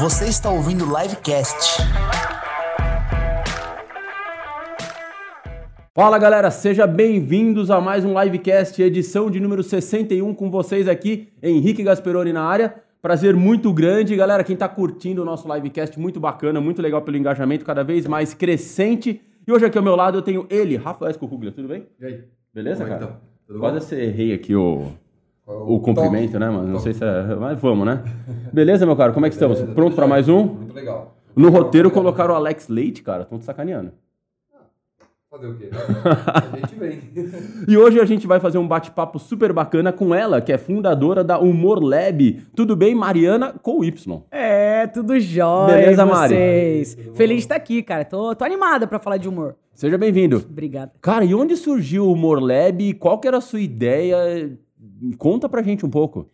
Você está ouvindo o Livecast. Fala galera, sejam bem-vindos a mais um Livecast, edição de número 61 com vocês aqui, Henrique Gasperoni na área. Prazer muito grande, galera. Quem tá curtindo o nosso livecast, muito bacana, muito legal pelo engajamento, cada vez mais crescente. E hoje aqui ao meu lado eu tenho ele, Rafael Escorruglia, tudo bem? E aí? Beleza, Como é cara? tá? Tudo Quase bom? errei aqui o, é o cumprimento, toque? né, mano? Não sei se é. Mas vamos, né? Beleza, meu cara? Como é que estamos? Beleza, Pronto tudo pra jóia. mais um? Muito legal. No roteiro Obrigado. colocaram o Alex Leite, cara. Estão te sacaneando. Fazer o quê? A gente vem. E hoje a gente vai fazer um bate-papo super bacana com ela, que é fundadora da Humor Lab. Tudo bem, Mariana com Y. É, tudo jóia. Beleza, Mari? vocês? Tudo. Feliz de estar aqui, cara. Tô, tô animada pra falar de humor. Seja bem-vindo. Obrigada. Cara, e onde surgiu o Humor Lab? Qual que era a sua ideia? Conta pra gente um pouco.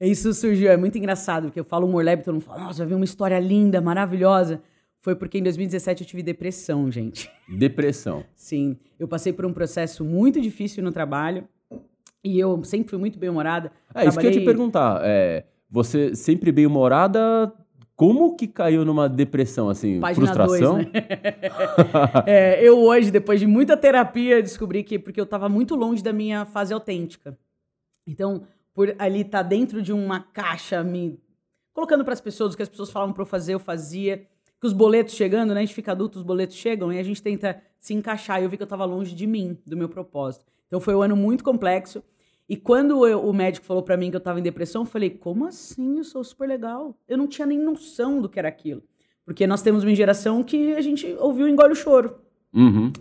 Isso surgiu, é muito engraçado, porque eu falo humor lab, todo mundo fala, nossa, vai ver uma história linda, maravilhosa. Foi porque em 2017 eu tive depressão, gente. Depressão. Sim, eu passei por um processo muito difícil no trabalho e eu sempre fui muito bem-humorada. É, isso que eu ia te Trabalhei- perguntar. É, você sempre bem-humorada, como que caiu numa depressão, assim? Página frustração? 2, né? É, eu hoje, depois de muita terapia, descobri que porque eu tava muito longe da minha fase autêntica. Então, por ali estar dentro de uma caixa, me colocando para as pessoas o que as pessoas falavam para eu fazer, eu fazia. Que os boletos chegando, né? A gente fica adulto, os boletos chegam e a gente tenta se encaixar. E eu vi que eu tava longe de mim, do meu propósito. Então foi um ano muito complexo. E quando eu- o médico falou para mim que eu tava em depressão, eu falei: como assim? Eu sou super legal. Eu não tinha nem noção do que era aquilo. Porque nós temos uma geração que a gente ouviu engole o choro. Uhum.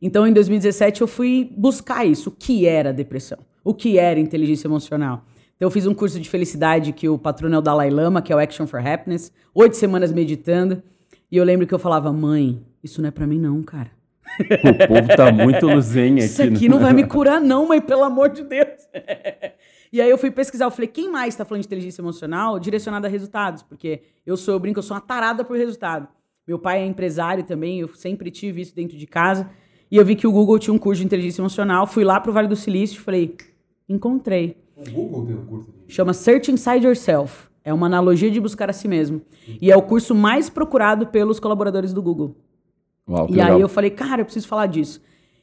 Então, em 2017, eu fui buscar isso. O que era depressão? O que era inteligência emocional? Então, eu fiz um curso de felicidade que o patrono é o Dalai Lama, que é o Action for Happiness. Oito semanas meditando. E eu lembro que eu falava, mãe, isso não é pra mim não, cara. O povo tá muito luzenha aqui. Isso aqui né? não vai me curar não, mãe, pelo amor de Deus. E aí eu fui pesquisar, eu falei, quem mais tá falando de inteligência emocional direcionada a resultados? Porque eu sou, eu brinco, eu sou uma tarada por resultado. Meu pai é empresário também, eu sempre tive isso dentro de casa. E eu vi que o Google tinha um curso de inteligência emocional, fui lá pro Vale do Silício, falei, encontrei. O Google tem um curso de... Chama Search Inside Yourself. É uma analogia de buscar a si mesmo. E é o curso mais procurado pelos colaboradores do Google. Uau, que E legal. aí eu falei, cara, eu preciso falar disso.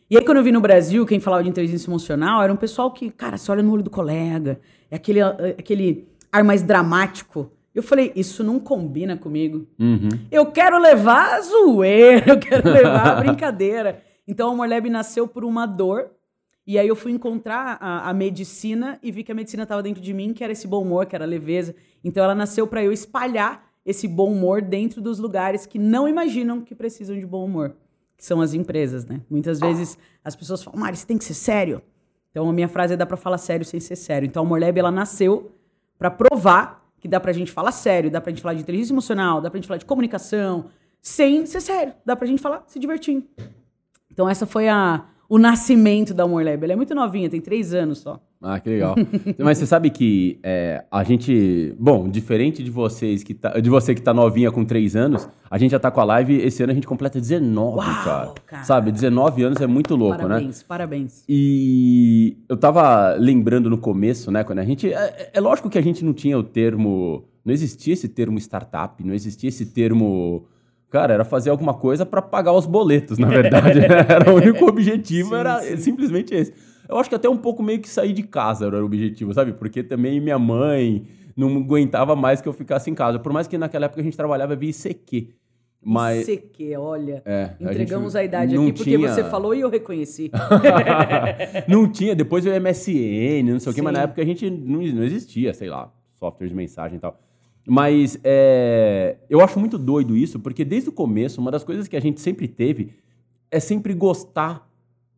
E aí quando eu vi no Brasil, quem falava de inteligência emocional era um pessoal que, cara, você olha no olho do colega, é aquele, é aquele ar mais dramático. Eu falei, isso não combina comigo. Uhum. Eu quero levar a zoeira, eu quero levar a brincadeira. Então a Amor Lab nasceu por uma dor. E aí eu fui encontrar a, a medicina e vi que a medicina estava dentro de mim, que era esse bom humor, que era a leveza. Então ela nasceu para eu espalhar esse bom humor dentro dos lugares que não imaginam que precisam de bom humor, que são as empresas, né? Muitas vezes as pessoas falam, Mari, você tem que ser sério. Então a minha frase é dá para falar sério sem ser sério. Então a Amor Lab ela nasceu para provar que dá pra gente falar sério, dá pra gente falar de inteligência emocional, dá pra gente falar de comunicação, sem ser sério. Dá pra gente falar se divertindo. Então essa foi a, o nascimento da Amor Lab. Ela é muito novinha, tem três anos só. Ah, que legal. Mas você sabe que é, a gente. Bom, diferente de vocês que tá, de você que tá novinha com 3 anos, a gente já tá com a live. Esse ano a gente completa 19, Uau, cara. cara. Sabe? 19 anos é muito louco, né? parabéns, parabéns. E eu tava lembrando no começo, né, quando a gente. É, é lógico que a gente não tinha o termo. Não existia esse termo startup, não existia esse termo. Cara, era fazer alguma coisa para pagar os boletos, na verdade. era o único objetivo, Sim, era sim. simplesmente esse. Eu acho que até um pouco meio que sair de casa era o objetivo, sabe? Porque também minha mãe não aguentava mais que eu ficasse em casa. Por mais que naquela época a gente trabalhava via ICQ. Mas. CQ, olha. É, a Entregamos gente a, idade aqui porque tinha- você falou e eu reconheci. não tinha, depois veio MSN, não sei o que, mas na época a gente não, não existia, sei lá, software de mensagem e tal. Mas é, eu acho muito doido isso, porque desde o começo, uma das coisas que a gente sempre teve é sempre gostar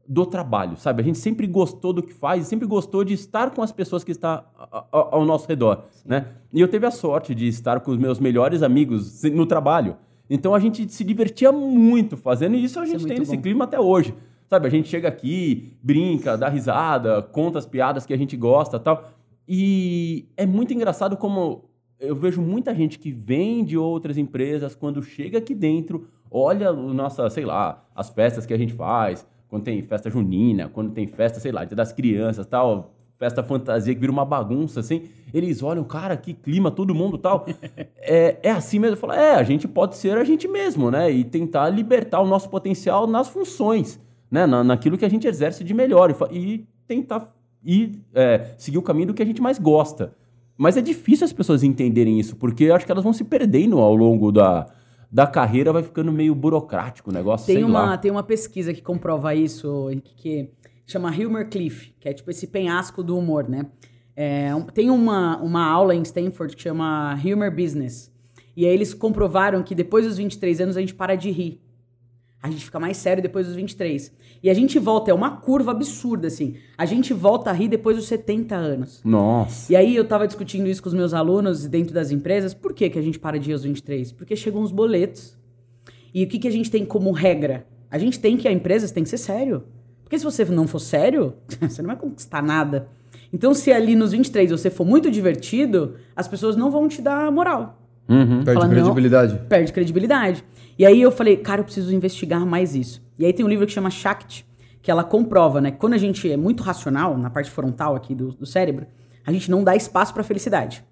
do trabalho, sabe? A gente sempre gostou do que faz, sempre gostou de estar com as pessoas que estão ao nosso redor, né? E eu tive a sorte de estar com os meus melhores amigos no trabalho. Então a gente se divertia muito fazendo, e isso a Isso é gente tem nesse bom. clima até hoje. Sabe, a gente chega aqui, brinca, dá risada, conta as piadas que a gente gosta tal. E é muito engraçado como eu vejo muita gente que vem de outras empresas, quando chega aqui dentro, olha o nossa, sei lá, as festas que a gente faz, quando tem festa junina, quando tem festa, sei lá, das crianças tal, festa fantasia que vira uma bagunça, assim, eles olham, cara, que clima, todo mundo tal. é, é assim mesmo. Eu falo, é, a gente pode ser a gente mesmo, né? E tentar libertar o nosso potencial nas funções, né? Na, naquilo que a gente exerce de melhor. E, e tentar ir, é, seguir o caminho do que a gente mais gosta. Mas é difícil as pessoas entenderem isso, porque eu acho que elas vão se perdendo ao longo da, da carreira, vai ficando meio burocrático o negócio, Tem uma, lá. tem uma pesquisa que comprova isso, que chama Humor Cliff, que é tipo esse penhasco do humor, né? É, tem uma, uma aula em Stanford que chama Humor Business. E aí eles comprovaram que depois dos 23 anos a gente para de rir. A gente fica mais sério depois dos 23. E a gente volta, é uma curva absurda, assim. A gente volta a rir depois dos 70 anos. Nossa. E aí eu tava discutindo isso com os meus alunos dentro das empresas. Por que, que a gente para de ir aos 23? Porque chegam os boletos. E o que, que a gente tem como regra? A gente tem que, a empresa tem que ser sério. Porque se você não for sério, você não vai conquistar nada. Então, se ali nos 23 você for muito divertido, as pessoas não vão te dar moral. Uhum. Perde Fala, não. credibilidade. Perde credibilidade. E aí eu falei, cara, eu preciso investigar mais isso. E aí tem um livro que chama Shakti, que ela comprova, né? que Quando a gente é muito racional, na parte frontal aqui do, do cérebro, a gente não dá espaço para felicidade.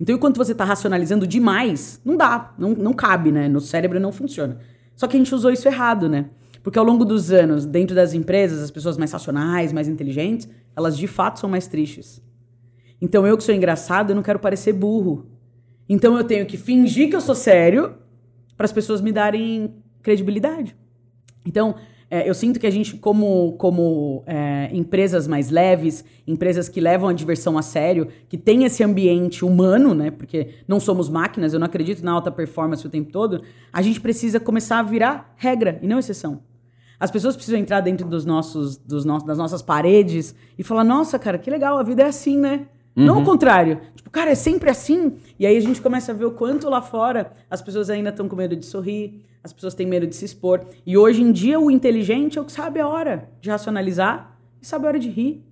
Então, enquanto você está racionalizando demais, não dá, não, não cabe, né? No cérebro não funciona. Só que a gente usou isso errado, né? Porque ao longo dos anos, dentro das empresas, as pessoas mais racionais, mais inteligentes, elas de fato são mais tristes. Então, eu que sou engraçado, eu não quero parecer burro. Então, eu tenho que fingir que eu sou sério para as pessoas me darem credibilidade. Então, é, eu sinto que a gente, como, como é, empresas mais leves, empresas que levam a diversão a sério, que tem esse ambiente humano, né? Porque não somos máquinas, eu não acredito na alta performance o tempo todo, a gente precisa começar a virar regra e não exceção. As pessoas precisam entrar dentro dos nossos, dos nossos, das nossas paredes e falar: nossa, cara, que legal, a vida é assim, né? Não o contrário. Tipo, cara, é sempre assim. E aí a gente começa a ver o quanto lá fora as pessoas ainda estão com medo de sorrir, as pessoas têm medo de se expor. E hoje em dia o inteligente é o que sabe a hora de racionalizar e sabe a hora de rir.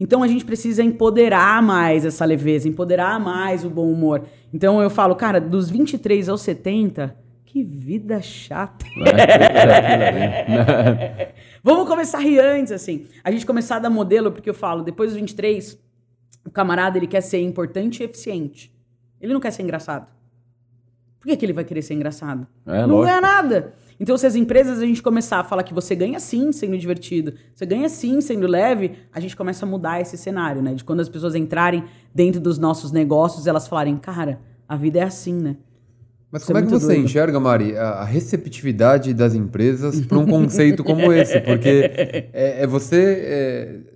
Então a gente precisa empoderar mais essa leveza, empoderar mais o bom humor. Então eu falo, cara, dos 23 aos 70, que vida chata. Vamos começar a rir antes, assim. A gente começar a dar modelo, porque eu falo, depois dos 23, o camarada ele quer ser importante e eficiente. Ele não quer ser engraçado. Por que, que ele vai querer ser engraçado? É, não lógico. ganha nada. Então, se as empresas a gente começar a falar que você ganha sim sendo divertido, você ganha sim sendo leve, a gente começa a mudar esse cenário, né? De quando as pessoas entrarem dentro dos nossos negócios, elas falarem, cara, a vida é assim, né? Mas Isso como é é que você doido. enxerga, Mari, a receptividade das empresas para um conceito como esse? Porque é, é você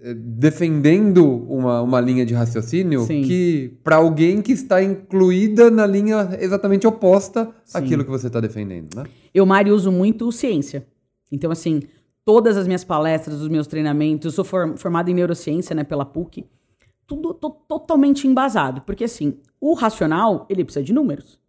é, é, defendendo uma, uma linha de raciocínio Sim. que para alguém que está incluída na linha exatamente oposta Sim. àquilo que você está defendendo, né? Eu, Mari, uso muito ciência. Então, assim, todas as minhas palestras, os meus treinamentos, eu sou for- formada em neurociência, né, pela PUC, tudo to- totalmente embasado. Porque, assim, o racional, ele precisa de números.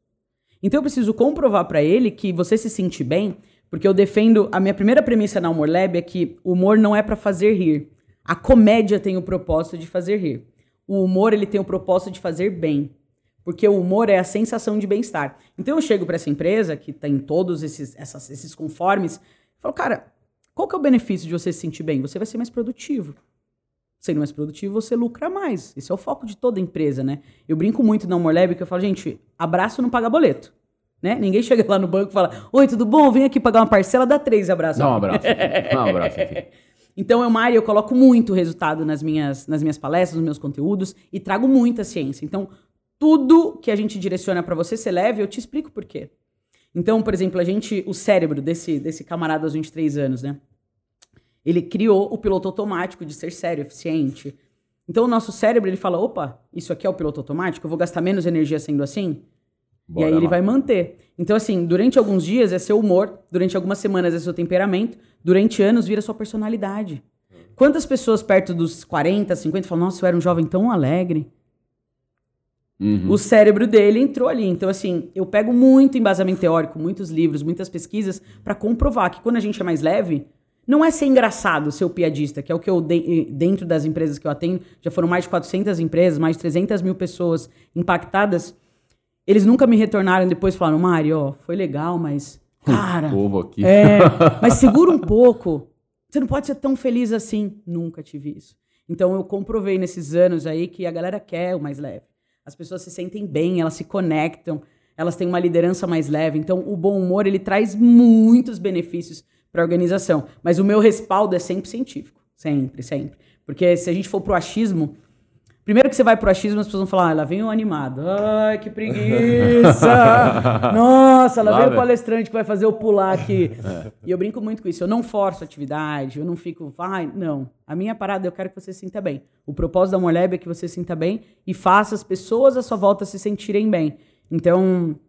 Então, eu preciso comprovar pra ele que você se sente bem, porque eu defendo. A minha primeira premissa na Humor Lab é que o humor não é pra fazer rir. A comédia tem o propósito de fazer rir. O humor, ele tem o propósito de fazer bem. Porque o humor é a sensação de bem-estar. Então eu chego para essa empresa, que tem todos esses, essas- esses conformes, falo, cara, qual que é o benefício de você se sentir bem? Você vai ser mais produtivo. Sendo mais produtivo, você lucra mais. Esse é o foco de toda empresa, né? Eu brinco muito na Humor Lab que eu falo, gente, abraço não paga boleto. Né? Ninguém chega lá no banco e fala, oi, tudo bom? Vem aqui pagar uma parcela, dá três abraços. Dá um abraço. Dá um abraço aqui. Então, eu, Mari, eu coloco muito resultado nas minhas, nas minhas palestras, nos meus conteúdos e trago muita ciência. Então, tudo que a gente direciona para você ser leve, eu te explico por quê. Então, por exemplo, a gente, o cérebro desse, desse camarada aos 23 anos, né? Ele criou o piloto automático de ser sério, eficiente. Então, o nosso cérebro, ele fala, opa, isso aqui é o piloto automático, eu vou gastar menos energia sendo assim? Bora e aí ele lá. vai manter. Então, assim, durante alguns dias é seu humor, durante algumas semanas é seu temperamento, durante anos vira sua personalidade. Quantas pessoas perto dos 40, 50 falam, nossa, eu era um jovem tão alegre? Uhum. O cérebro dele entrou ali. Então, assim, eu pego muito embasamento teórico, muitos livros, muitas pesquisas, para comprovar que quando a gente é mais leve, não é ser engraçado, ser o piadista, que é o que eu, de- dentro das empresas que eu atendo, já foram mais de 400 empresas, mais de 300 mil pessoas impactadas. Eles nunca me retornaram depois e falaram, Mário, ó, foi legal, mas. Cara. Povo aqui. É, mas segura um pouco. Você não pode ser tão feliz assim. Nunca tive isso. Então eu comprovei nesses anos aí que a galera quer o mais leve. As pessoas se sentem bem, elas se conectam, elas têm uma liderança mais leve. Então o bom humor ele traz muitos benefícios para a organização. Mas o meu respaldo é sempre científico, sempre, sempre. Porque se a gente for pro achismo, Primeiro que você vai pro achismo, as pessoas vão falar, ah, lá vem o animado. Ai, que preguiça! Nossa, lá, Lá vem o palestrante que vai fazer eu pular aqui. E eu brinco muito com isso. Eu não forço a atividade, eu não fico, vai, não. A minha parada, eu quero que você se sinta bem. O propósito da Moleb é que você se sinta bem e faça as pessoas à sua volta se sentirem bem. Então,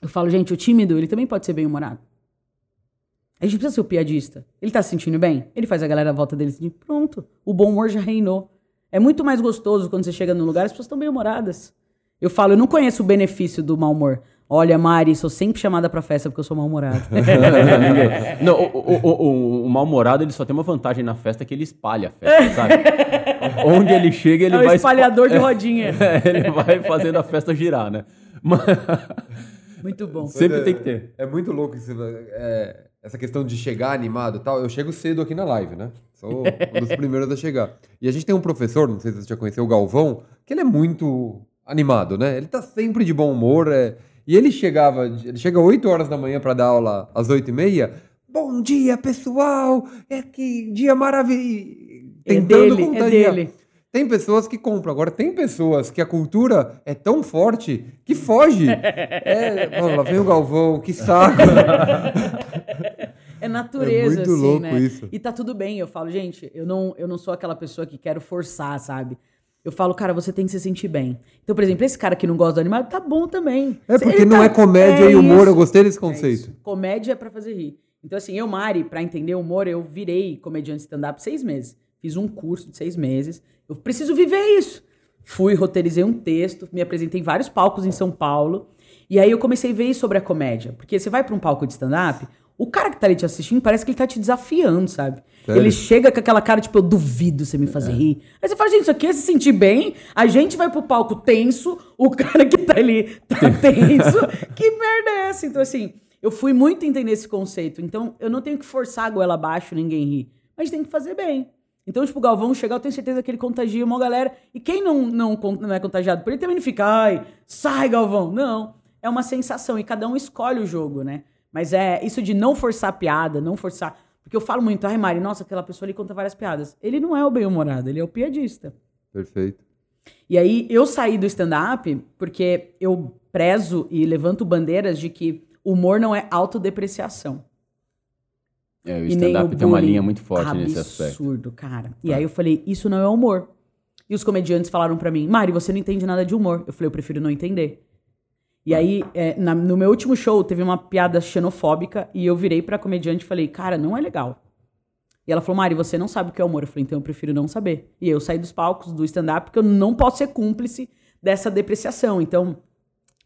eu falo, gente, o tímido, ele também pode ser bem-humorado. A gente precisa ser o piadista. Ele tá se sentindo bem? Ele faz a galera à volta dele sentir, pronto. O bom humor já reinou. É muito mais gostoso quando você chega no lugar, as pessoas estão bem-humoradas. Eu falo, eu não conheço o benefício do mau humor. Olha, Mari, sou sempre chamada pra festa porque eu sou mal-humorado. Não, o, o, o, o mal-humorado ele só tem uma vantagem na festa que ele espalha a festa, sabe? Onde ele chega, ele é o vai. espalhador de rodinha. É, ele vai fazendo a festa girar, né? Mas Muito bom. sempre é, tem que ter. É muito louco isso, é, essa questão de chegar animado e tal. Eu chego cedo aqui na live, né? Sou um dos primeiros a chegar. E a gente tem um professor, não sei se você já conheceu, o Galvão, que ele é muito animado, né? Ele tá sempre de bom humor. é, e ele chegava, ele chega 8 horas da manhã para dar aula às 8 e meia. Bom dia, pessoal! É que dia maravilhoso! É dele, é dele. Tem pessoas que compram. Agora, tem pessoas que a cultura é tão forte que foge. É, ó, lá vem o Galvão, que saco. É natureza, É muito assim, louco né? isso. E tá tudo bem. Eu falo, gente, eu não, eu não sou aquela pessoa que quero forçar, sabe? Eu falo, cara, você tem que se sentir bem. Então, por exemplo, esse cara que não gosta do animado, tá bom também. É porque Ele não tá- é comédia É e humor. isso. Eu gostei desse É conceito. isso. Comédia é pra fazer rir. Então, assim, eu, Mari, pra entender humor, eu virei comediante stand-up seis meses. Fiz um curso de seis meses. Eu preciso viver isso. Fui, roteirizei um texto, me apresentei em vários palcos em São Paulo. E aí eu comecei a ver sobre a comédia. Porque você vai pra um palco de stand-up, o cara que tá ali te assistindo parece que ele tá te desafiando, sabe? Sério? Ele chega com aquela cara, tipo, eu duvido você me fazer rir. Aí você fala, gente, isso aqui é se sentir bem. A gente vai pro palco tenso, o cara que tá ali tá tenso. que merda é essa? Então, assim, eu fui muito entender esse conceito. Então, eu não tenho que forçar a goela abaixo, ninguém rir. Mas tem que fazer bem. Então, tipo, o Galvão chegar, eu tenho certeza que ele contagia uma galera. E quem não, não, não é contagiado por ele também não fica, ai, sai, Galvão. Não. É uma sensação. E cada um escolhe o jogo, né? Mas é isso de não forçar a piada, não forçar. Porque eu falo muito, ai, Mari, nossa, aquela pessoa ali conta várias piadas. Ele não é o bem-humorado, ele é o piadista. Perfeito. E aí eu saí do stand-up porque eu prezo e levanto bandeiras de que humor não é autodepreciação. É, o stand-up tem uma linha muito forte nesse aspecto. Absurdo, cara. E aí eu falei, isso não é humor. E os comediantes falaram pra mim, Mari, você não entende nada de humor. Eu falei, eu prefiro não entender. E aí, é, na- no meu último show, teve uma piada xenofóbica e eu virei pra comediante e falei, cara, não é legal. E ela falou, Mari, você não sabe o que é humor. Eu falei, então eu prefiro não saber. E eu saí dos palcos do stand-up porque eu não posso ser cúmplice dessa depreciação. Então,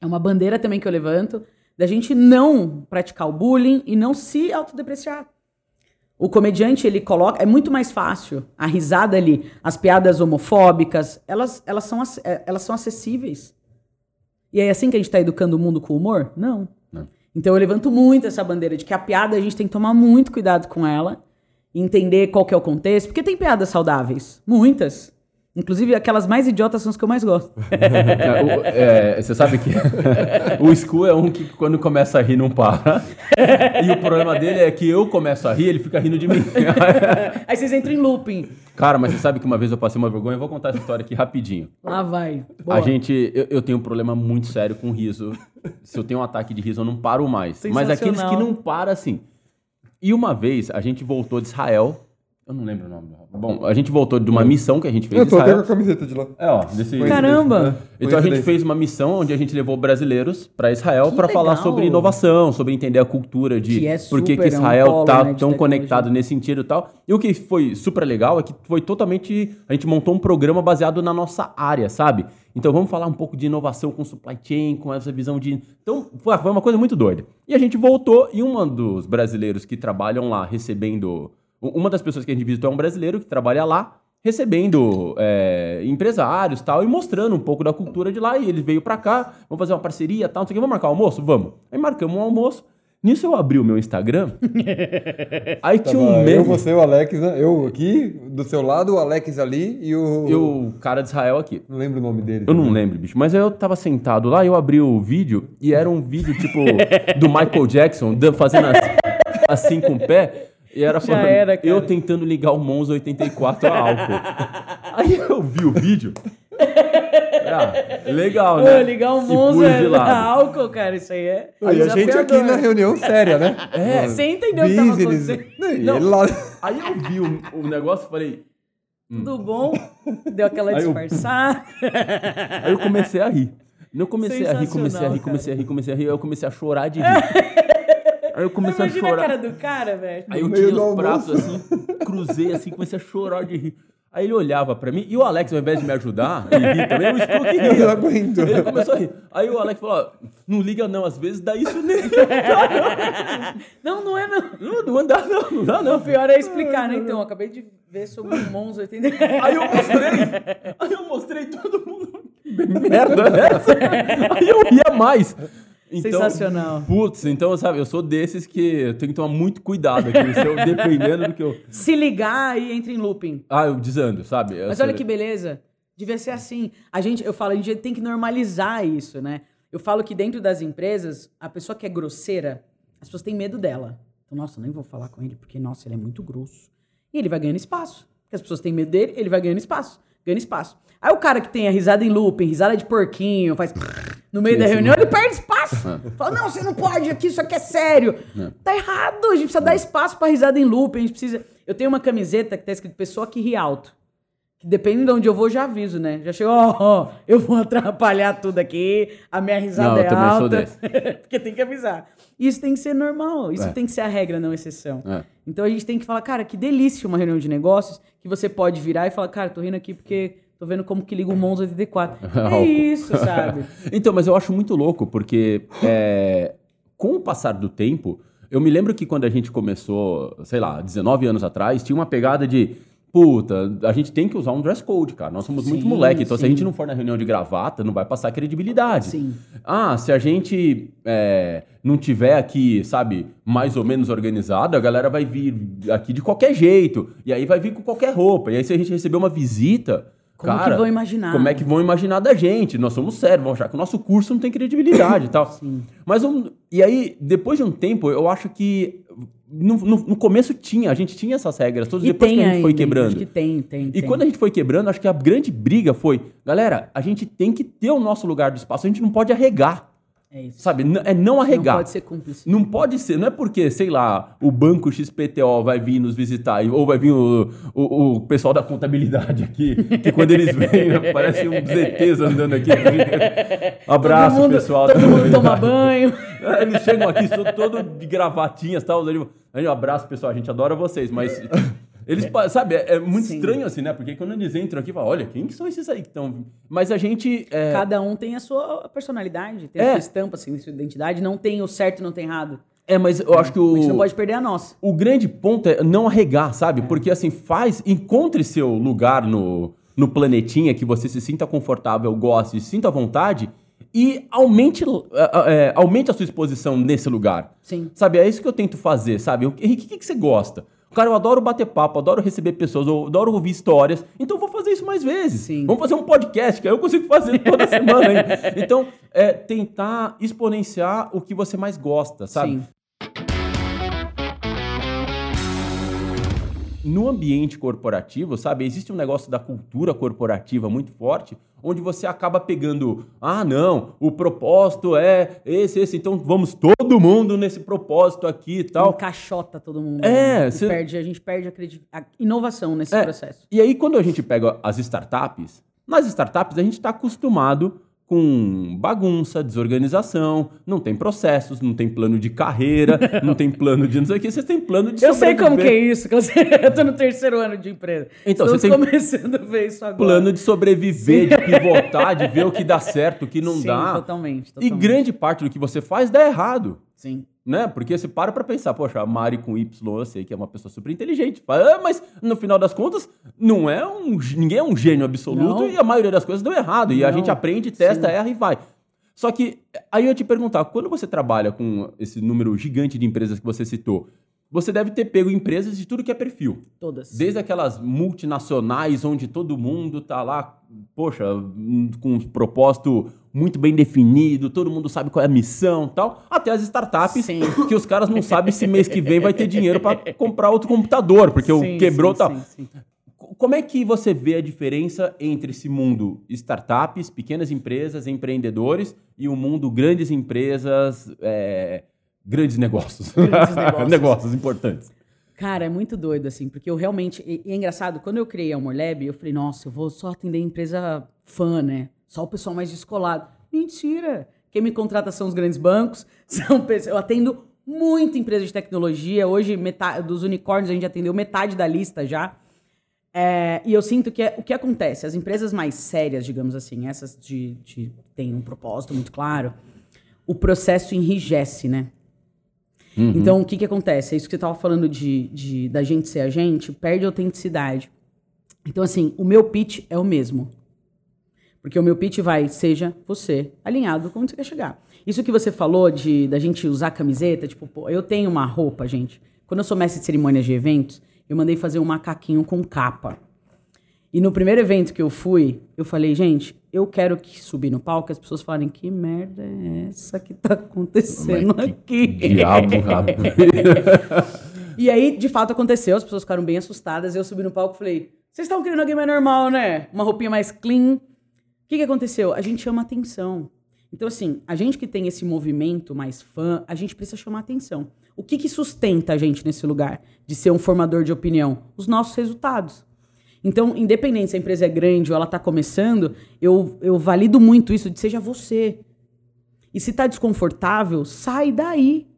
é uma bandeira também que eu levanto da gente não praticar o bullying e não se autodepreciar. O comediante, ele coloca. É muito mais fácil. A risada ali, as piadas homofóbicas, elas, elas, são, eh, elas são acessíveis. E é assim que a gente está educando o mundo com humor? Não. Não. Então eu levanto muito essa bandeira de que a piada a gente tem que tomar muito cuidado com ela, entender qual que é o contexto, porque tem piadas saudáveis. Muitas. Inclusive, aquelas mais idiotas são as que eu mais gosto. É, é, você sabe que o Scu é um que quando começa a rir não para. E o problema dele é que eu começo a rir, ele fica rindo de mim. Aí vocês entram em looping. Cara, mas você sabe que uma vez eu passei uma vergonha, eu vou contar essa história aqui rapidinho. Lá vai. Boa. A gente, eu, eu tenho um problema muito sério com riso. Se eu tenho um ataque de riso, eu não paro mais. Mas aqueles que não param, assim. E uma vez, a gente voltou de Israel. Eu não lembro o nome. Bom, a gente voltou de uma missão que a gente fez Eu tô até com Israel. a camiseta de lá. É, ó, desse... Caramba! Então a gente fez uma missão onde a gente levou brasileiros para Israel para falar sobre inovação, sobre entender a cultura de Que é por que, que é um Israel polo, tá né, tão conectado nesse sentido e tal. E o que foi super legal é que foi totalmente a gente montou um programa baseado na nossa área, sabe? Então vamos falar um pouco de inovação com supply chain, com essa visão de então foi uma coisa muito doida. E a gente voltou e um dos brasileiros que trabalham lá recebendo uma das pessoas que a gente visitou é um brasileiro que trabalha lá recebendo é, empresários tal, e mostrando um pouco da cultura de lá. E ele veio pra cá, vamos fazer uma parceria tal, não sei o que, vamos marcar um almoço? Vamos. Aí marcamos um almoço. Nisso eu abri o meu Instagram, aí tinha Tava um eu, meme, você, o Alex, né? Eu aqui, do seu lado, o Alex ali e o... e o cara de Israel aqui. Não lembro o nome dele. Eu não lembro, bicho. Mas eu tava sentado lá, eu abri o vídeo e era um vídeo tipo do Michael Jackson fazendo assim, assim com o pé. E era Já falando, era, cara. eu tentando ligar o Monza 84 a álcool. Aí eu vi o vídeo. Ah, legal, Ô, né? ligar um é lado. álcool, cara, isso aí é. E a gente aqui na reunião séria, né? É, você entendeu o que tava acontecendo. Não, Não. ele lá... Aí eu vi o, o negócio e falei. Tudo bom? Deu aquela Aí disfarçada. Aí eu comecei a rir. Eu comecei a rir, comecei a rir, comecei a rir, comecei a rir, aí eu comecei a chorar de rir. Aí eu comecei a Imagina a chorar. cara do cara, velho. Aí eu tirei os pratos assim, cruzei assim, comecei a chorar de rir. Aí ele olhava pra mim, e o Alex, ao invés de me ajudar, ele ria também, o que Eu não ria. aguento. Ele começou a rir. Aí o Alex falou, não liga não, às vezes dá isso nele. Não, não é não. Não, não dá não, não dá O não. pior é explicar, né? Então, eu acabei de ver sobre o Monza 80. Aí eu mostrei, aí eu mostrei todo mundo. Merda é essa? Aí eu ria mais. Então, Sensacional. Putz, então, sabe, eu sou desses que eu tenho que tomar muito cuidado aqui, se eu, dependendo do que eu... Se ligar e entra em looping. Ah, eu desando, sabe? Eu Mas olha que beleza. Devia ser assim. A gente, eu falo, a gente tem que normalizar isso, né? Eu falo que dentro das empresas, a pessoa que é grosseira, as pessoas têm medo dela. Então, nossa, eu nem vou falar com ele, porque, nossa, ele é muito grosso. E ele vai ganhando espaço. Porque as pessoas têm medo dele, ele vai ganhando espaço. Ganhando espaço. Aí o cara que tem a risada em looping, risada de porquinho, faz no meio da reunião, não- ele perde espaço. Fala, não, você não pode aqui, isso aqui é sério. Tá errado, a gente precisa dar espaço pra risada em looping, a gente precisa... Eu tenho uma camiseta que tá escrito pessoa que ri alto. Que dependendo de onde eu vou, já aviso, né? Já chego, ó, ó, eu vou atrapalhar tudo aqui, a minha risada Não, eu é também sou alta. desse. Porque tem que avisar. Isso tem que ser normal, isso É. tem que ser a regra, não a exceção. É. Então a gente tem que falar, cara, que delícia uma reunião de negócios que você pode virar e falar, cara, tô rindo aqui porque tô vendo como que liga o Monza 84. é isso, sabe? Então, mas eu acho muito louco, porque é, com o passar do tempo, eu me lembro que quando a gente começou, sei lá, 19 anos atrás, tinha uma pegada de. Puta, a gente tem que usar um dress code, cara. Nós somos muito Sim, moleque. Então, se a sim. gente não for na reunião de gravata, não vai passar credibilidade. Sim. Ah, se a gente é, não tiver aqui, sabe, mais ou menos organizado, a galera vai vir aqui de qualquer jeito. E aí vai vir com qualquer roupa. E aí, se a gente receber uma visita. Como cara, que vão imaginar? Como é que vão imaginar da gente? Nós somos sérios, vão achar que o nosso curso não tem credibilidade e tal. Mas um, e aí, depois de um tempo, eu acho que no, no- no começo tinha, a gente tinha essas regras, todas E depois que a gente foi ainda, quebrando. Acho que tem, tem. E tem. quando a gente foi quebrando, acho que a grande briga foi, galera, a gente tem que ter o nosso lugar do espaço, a gente não pode arregar, É isso. sabe? É não Não arregar. pode ser cúmplice. Não pode ser, não é porque, sei lá, o banco XPTO vai vir nos visitar, ou vai vir o, o, o pessoal da contabilidade aqui, que quando eles vêm, parece um ZTs andando aqui. Abraço, todo mundo, pessoal. Todo da mundo toma banho. Eles chegam aqui todo de gravatinhas e tal. eu- Um abraço, pessoal, a gente adora vocês, mas... Eles, pa- sabe, é, é muito Sim. estranho assim, né? Porque quando eles entram aqui, falam, olha, quem que são esses aí que estão... Mas a gente... é, Cada um tem a sua personalidade, tem É. a sua estampa, assim, a sua identidade. Não tem o certo e não tem errado. É, mas eu acho que A o... gente não pode perder a nossa. O grande ponto é não arregar, sabe? Porque assim, faz, encontre seu lugar no, no planetinha que você se sinta confortável, goste, se sinta à vontade e aumente, eh, aumente a sua exposição nesse lugar. Sim. Sabe, é isso que eu tento fazer, sabe? O que, o que, que você gosta? Cara, eu adoro bater papo, adoro receber pessoas, eu adoro ouvir histórias, então eu vou fazer isso mais vezes. Sim. Vamos fazer um podcast, que aí eu consigo fazer toda semana. hein? Então, é tentar exponenciar o que você mais gosta, sabe? Sim. No ambiente corporativo, sabe, existe um negócio da cultura corporativa muito forte, onde você acaba pegando, ah, não, o propósito é esse, esse, então vamos todo mundo nesse propósito aqui e tal. Encaixota todo mundo. É, né? Cê- perde, a gente perde a, a inovação nesse É, processo. E aí, quando a gente pega as startups, nas startups a gente está acostumado com bagunça, desorganização, não tem processos, não tem plano de carreira, não tem plano de não sei o que, vocês têm plano de Eu sei como que é isso, que eu, sei- eu tô no terceiro ano de empresa. Então, Estamos você tem- começando a ver isso agora. Plano de sobreviver, de pivotar, de ver o que dá certo, o que não Sim, dá. totalmente, E totalmente. grande parte do que você faz dá errado. Sim. Né? Porque você para pra pensar, poxa, a Mari com Y, eu sei que é uma pessoa super inteligente. "Ah, mas no final das contas, não é um. ninguém é um gênio absoluto Não. e a maioria das coisas deu errado. E a Não. gente aprende, testa, Sim. erra e vai. Só que aí eu ia te perguntar, quando você trabalha com esse número gigante de empresas que você citou, você deve ter pego empresas de tudo que é perfil. Todas. Desde aquelas multinacionais onde todo mundo tá lá, poxa, com um propósito muito bem definido, todo mundo sabe qual é a missão e tal, até as startups Sim. que os caras não sabem se mês que vem vai ter dinheiro para comprar outro computador, porque o Sim, quebrou e sim, tal. sim, sim. Como é que você vê a diferença entre esse mundo startups, pequenas empresas, empreendedores e o mundo grandes empresas, é, grandes negócios? Grandes negócios. negócios importantes. Cara, é muito doido, assim, porque eu realmente. E, e é engraçado, quando eu criei a Amor Lab, eu falei, nossa, eu vou só atender empresa fã, né? Só o pessoal mais descolado. Mentira! Quem me contrata são os grandes bancos, são pessoas- eu atendo muita empresa de tecnologia. Hoje, metade, dos unicórnios, a gente atendeu metade da lista já. É, e eu sinto que é- o que acontece, as empresas mais sérias, digamos assim, essas de, de têm um propósito muito claro, o processo enrijece, né? Então, o que, que acontece? É isso que você estava falando de, de- da gente ser a gente, perde a autenticidade. Então, assim, o meu pitch é o mesmo. Porque o meu pitch vai, seja você, alinhado com onde você quer chegar. Isso que você falou de da gente usar camiseta, tipo, pô, eu tenho uma roupa, gente. Quando eu sou mestre de cerimônias de eventos, eu mandei fazer um macaquinho com capa. E no primeiro evento que eu fui, eu falei, gente, eu quero que subir no palco e as pessoas falarem que merda é essa que tá acontecendo Mas aqui. Diabo, rapaz. E aí, de fato, aconteceu, as pessoas ficaram bem assustadas. Eu subi no palco e falei: vocês estão querendo alguém mais normal, né? Uma roupinha mais clean. Que, que aconteceu? A gente chama atenção. Então, assim, a gente que tem esse movimento mais fã, a gente precisa chamar atenção. O que, que sustenta a gente nesse lugar de ser um formador de opinião? Os nossos resultados. Então, independente se a empresa é grande ou ela está começando, eu, eu valido muito isso de seja você. E se está desconfortável, sai daí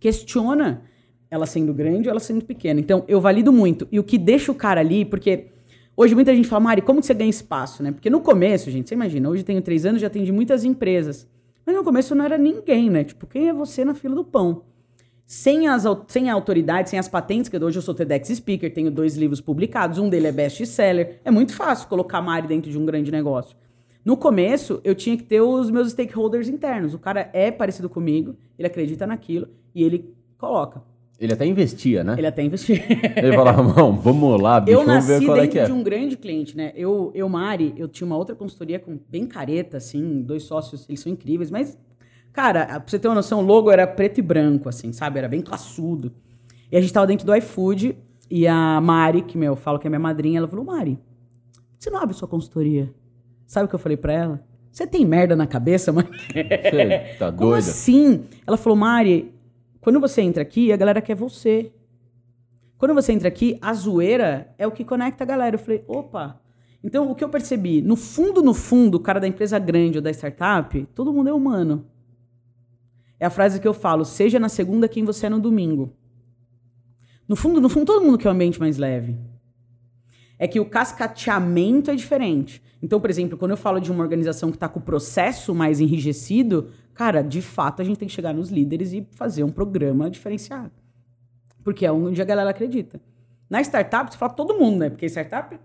questiona ela sendo grande ou ela sendo pequena. Então, eu valido muito. E o que deixa o cara ali, porque hoje muita gente fala, Mari, como que você ganha espaço, né? Porque no começo, gente, você imagina, hoje tenho três anos, já atendi muitas empresas. Mas no começo não era ninguém, né? Tipo, quem é você na fila do pão? Sem, as, sem a autoridade, sem as patentes, que hoje eu sou TEDx Speaker, tenho dois livros publicados, um dele é best-seller. É muito fácil colocar a Mari dentro de um grande negócio. No começo, eu tinha que ter os meus stakeholders internos. O cara é parecido comigo, ele acredita naquilo e ele coloca. Ele até investia, né? Ele até investiu. Ele falava, não, vamos lá, bicho, eu vamos ver nasci qual é que é. de um grande cliente, né? Eu, eu, Mari, eu tinha uma outra consultoria com bem careta, assim, dois sócios, eles são incríveis, mas, cara, pra você ter uma noção, o logo era preto e branco, assim, sabe? Era bem classudo. E a gente tava dentro do iFood e a Mari, que, meu, eu falo que é minha madrinha, ela falou, Mari, você não abre sua consultoria? Sabe o que eu falei pra ela? Você tem merda na cabeça, mãe? Você tá Como doida? assim? Ela falou, Mari, quando você entra aqui, a galera quer você. Quando você entra aqui, a zoeira é o que conecta a galera. Eu falei, opa. Então, o que eu percebi? No fundo, no fundo, o cara da empresa grande ou da startup, todo mundo é humano. É a frase que eu falo, seja na segunda quem você é no domingo. No fundo, no fundo, todo mundo quer um ambiente mais leve. É que o cascateamento é diferente. Então, por exemplo, quando eu falo de uma organização que está com o processo mais enrijecido, cara, de fato a gente tem que chegar nos líderes e fazer um programa diferenciado. Porque é onde a galera acredita. Na startup, você fala todo mundo, né? Porque startup,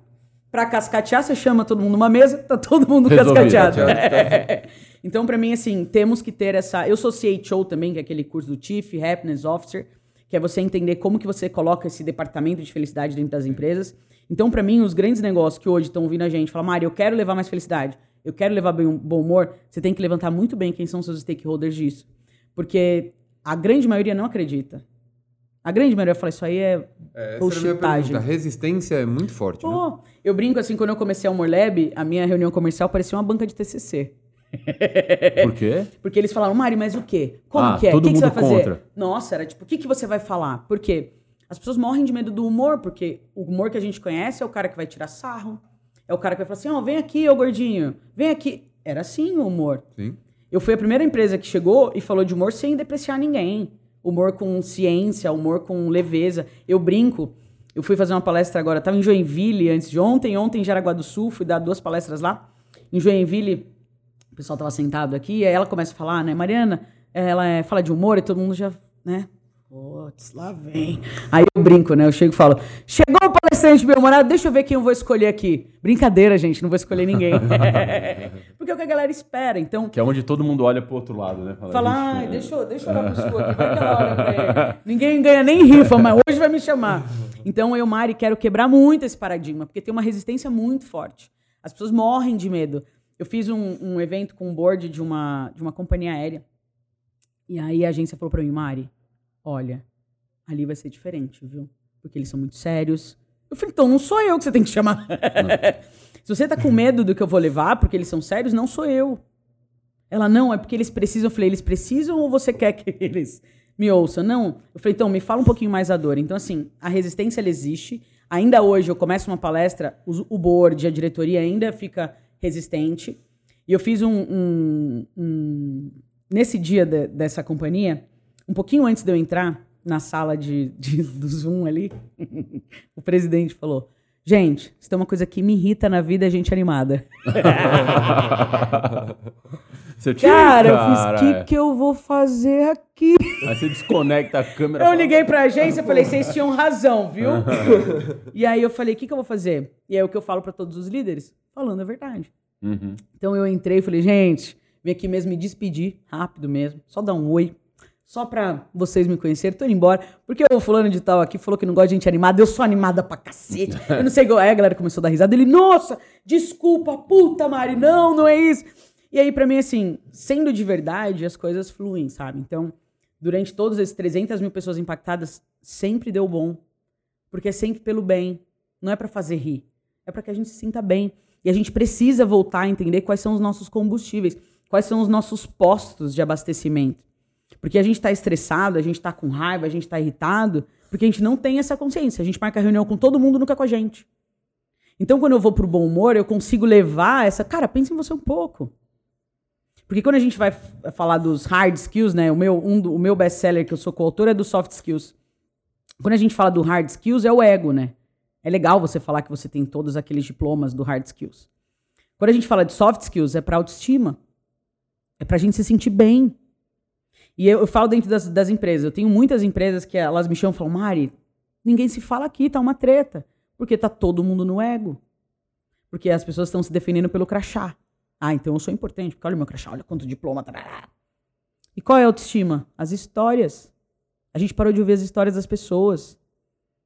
pra cascatear, você chama todo mundo numa mesa, tá todo mundo Resolvido. cascateado. então, pra mim, assim, temos que ter essa. Eu sou CHO também, que é aquele curso do Chief Happiness Officer, que é você entender como que você coloca esse departamento de felicidade dentro das empresas. Então, pra mim, os grandes negócios que hoje estão ouvindo a gente, falam, Mari, eu quero levar mais felicidade, eu quero levar bem- bom humor, você tem que levantar muito bem quem são seus stakeholders disso. Porque a grande maioria não acredita. A grande maioria fala, isso aí é É, bullshitagem. A resistência é muito forte, né? Pô, eu brinco assim, quando eu comecei a Humor Lab, a minha reunião comercial parecia uma banca de TCC. Por quê? Porque eles falaram, Mari, mas o quê? Como Ah, que é? O que, que você vai fazer? contra. Nossa, era tipo, o que, que você vai falar? Por quê? As pessoas morrem de medo do humor, porque o humor que a gente conhece é o cara que vai tirar sarro, é o cara que vai falar assim, ó, vem aqui, ô gordinho, vem aqui. Era assim o humor. Sim. Eu fui a primeira empresa que chegou e falou de humor sem depreciar ninguém. Humor com ciência, humor com leveza. Eu brinco. Eu fui fazer uma palestra agora, estava em Joinville antes de ontem, ontem em Jaraguá do Sul, fui dar duas palestras lá. Em Joinville, o pessoal estava sentado aqui, aí ela começa a falar, né, Mariana, ela é, fala de humor e todo mundo já, né? Putz, lá vem. Aí eu brinco, né? Eu chego e falo: Chegou o palestrante bem-humorado, deixa eu ver quem eu vou escolher aqui. Brincadeira, gente, não vou escolher ninguém. Porque é o que a galera espera. Então, Que é onde todo mundo olha pro outro lado, né? Fala, Fala, "Ixi, ai, é." deixa, eu- deixa eu olhar pro aqui, vai que ela olha pra ele. Ninguém ganha nem rifa, mas hoje vai me chamar. Então, eu, Mari, quero quebrar muito esse paradigma, porque tem uma resistência muito forte. As pessoas morrem de medo. Eu fiz um, um evento com um board de uma, de uma companhia aérea. E aí a agência falou pra mim, Mari, olha, ali vai ser diferente, viu? Porque eles são muito sérios. Eu falei, então não sou eu que você tem que chamar. Se você tá com medo do que eu vou levar, porque eles são sérios, não sou eu. Ela, não, é porque eles precisam. Eu falei, eles precisam ou você quer que eles me ouçam? Não. Eu falei, então, me fala um pouquinho mais da dor. Então, assim, a resistência, ela existe. Ainda hoje, eu começo uma palestra, o board, a diretoria ainda fica resistente. E eu fiz um... um- um- nesse dia de- dessa companhia, um pouquinho antes de eu entrar na sala de, de- do Zoom ali, o presidente falou, gente, se tem uma coisa que me irrita na vida, é gente animada. Você Cara, eu fiz, o que, que eu vou fazer aqui? Aí você desconecta a câmera. Eu liguei pra agência e falei, vocês tinham razão, viu? e aí eu falei, o que, que eu vou fazer? E aí o que eu falo pra todos os líderes? Falando a verdade. Uhum. Então eu entrei e falei, gente, vim aqui mesmo me despedir, rápido mesmo, só dar um oi. Só pra vocês me conhecerem, tô indo embora. Porque o fulano de tal aqui falou que não gosta de gente animada. Eu sou animada pra cacete. Eu não sei igual. Aí a galera começou a dar risada. Ele, nossa, desculpa, puta, Mari, não, não é isso. E aí, pra mim, assim, sendo de verdade, as coisas fluem, sabe? Então, durante todos esses 300 mil pessoas impactadas, sempre deu bom. Porque é sempre pelo bem. Não é pra fazer rir. É pra que a gente se sinta bem. E a gente precisa voltar a entender quais são os nossos combustíveis, quais são os nossos postos de abastecimento. Porque a gente está estressado, a gente está com raiva, a gente está irritado, porque a gente não tem essa consciência. A gente marca reunião com todo mundo, nunca com a gente. Então, quando eu vou pro bom humor, eu consigo levar essa. Cara, pensa em você um pouco. Porque quando a gente vai falar dos hard skills, né? O meu, um o meu best-seller que eu sou coautor é do soft skills. Quando a gente fala do hard skills, é o ego, né? É legal você falar que você tem todos aqueles diplomas do hard skills. Quando a gente fala de soft skills, é para autoestima. É pra gente se sentir bem. E eu, eu falo dentro das, das empresas. Eu tenho muitas empresas que elas me chamam e falam, Mari, ninguém se fala aqui, tá uma treta. Porque tá todo mundo no ego. Porque as pessoas estão se defendendo pelo crachá. Ah, então eu sou importante, porque olha o meu crachá, olha quanto diploma. Tarará. E qual é a autoestima? As histórias. A gente parou de ouvir as histórias das pessoas.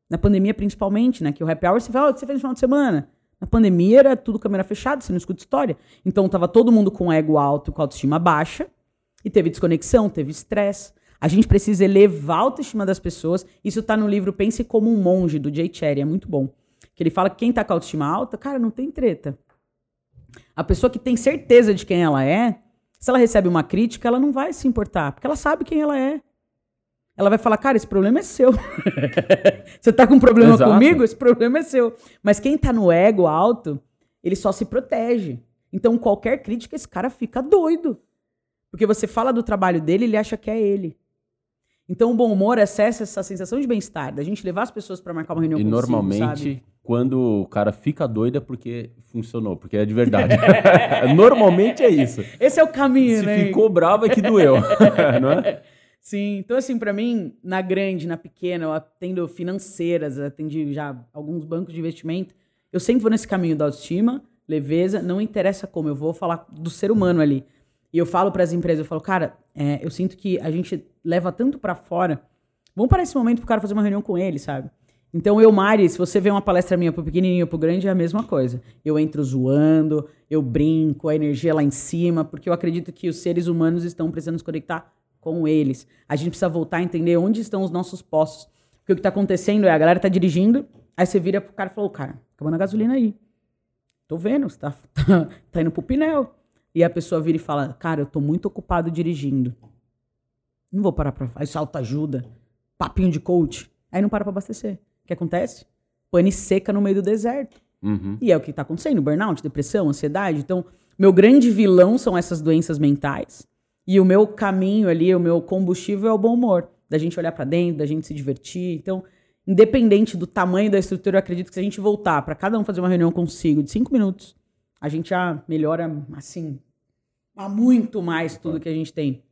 Na pandemia, principalmente, né? Que o happy hour, você fala, "Ah, o que você fez no final de semana? Na pandemia era tudo câmera fechada, você não escuta história. Então tava todo mundo com ego alto, com autoestima baixa, e teve desconexão, teve estresse. A gente precisa elevar a autoestima das pessoas. Isso tá no livro Pense como um Monge, do Jay Cherry, é muito bom. Que ele fala que quem tá com a autoestima alta, cara, não tem treta. A pessoa que tem certeza de quem ela é, se ela recebe uma crítica, ela não vai se importar, porque ela sabe quem ela é. Ela vai falar, cara, esse problema é seu. Você tá com um problema Exato. comigo? Esse problema é seu. Mas quem tá no ego alto, ele só se protege. Então, qualquer crítica, esse cara fica doido. Porque você fala do trabalho dele, ele acha que é ele. Então, o bom humor acessa essa sensação de bem-estar, da gente levar as pessoas pra marcar uma reunião E consigo, normalmente, sabe? quando o cara fica doido é porque funcionou, porque é de verdade. normalmente é isso. Esse é o caminho, Se né? ficou bravo é que doeu. não é? Sim, então assim, pra mim, na grande, na pequena, eu atendo financeiras, atendi já alguns bancos de investimento. Eu sempre vou nesse caminho da autoestima, leveza, não interessa como, eu vou falar do ser humano ali. E eu falo para as empresas, eu falo, cara, é, eu sinto que a gente leva tanto pra fora. Vamos parar esse momento pro cara fazer uma reunião com ele, sabe? Então, eu, Mari, se você vê uma palestra minha pro pequenininho ou pro grande, é a mesma coisa. Eu entro zoando, eu brinco, a energia lá em cima, porque eu acredito que os seres humanos estão precisando se conectar com eles. A gente precisa voltar a entender onde estão os nossos postos. Porque o que tá acontecendo é a galera tá dirigindo, aí você vira pro cara e fala, "Ô, cara, acabando a gasolina aí. Tô vendo, você tá, tá, tá indo pro pneu. E a pessoa vira e fala, cara, eu tô muito ocupado dirigindo. Não vou parar pra... Aí salta ajuda, papinho de coach. Aí não para pra abastecer. O que acontece? Pane seca no meio do deserto. Uhum. E é o que está acontecendo: burnout, depressão, ansiedade. Então, meu grande vilão são essas doenças mentais. E o meu caminho ali, o meu combustível é o bom humor. Da gente olhar para dentro, da gente se divertir. Então, independente do tamanho da estrutura, eu acredito que se a gente voltar para cada um fazer uma reunião consigo de cinco minutos, a gente já melhora, assim, a muito mais tudo que a gente tem.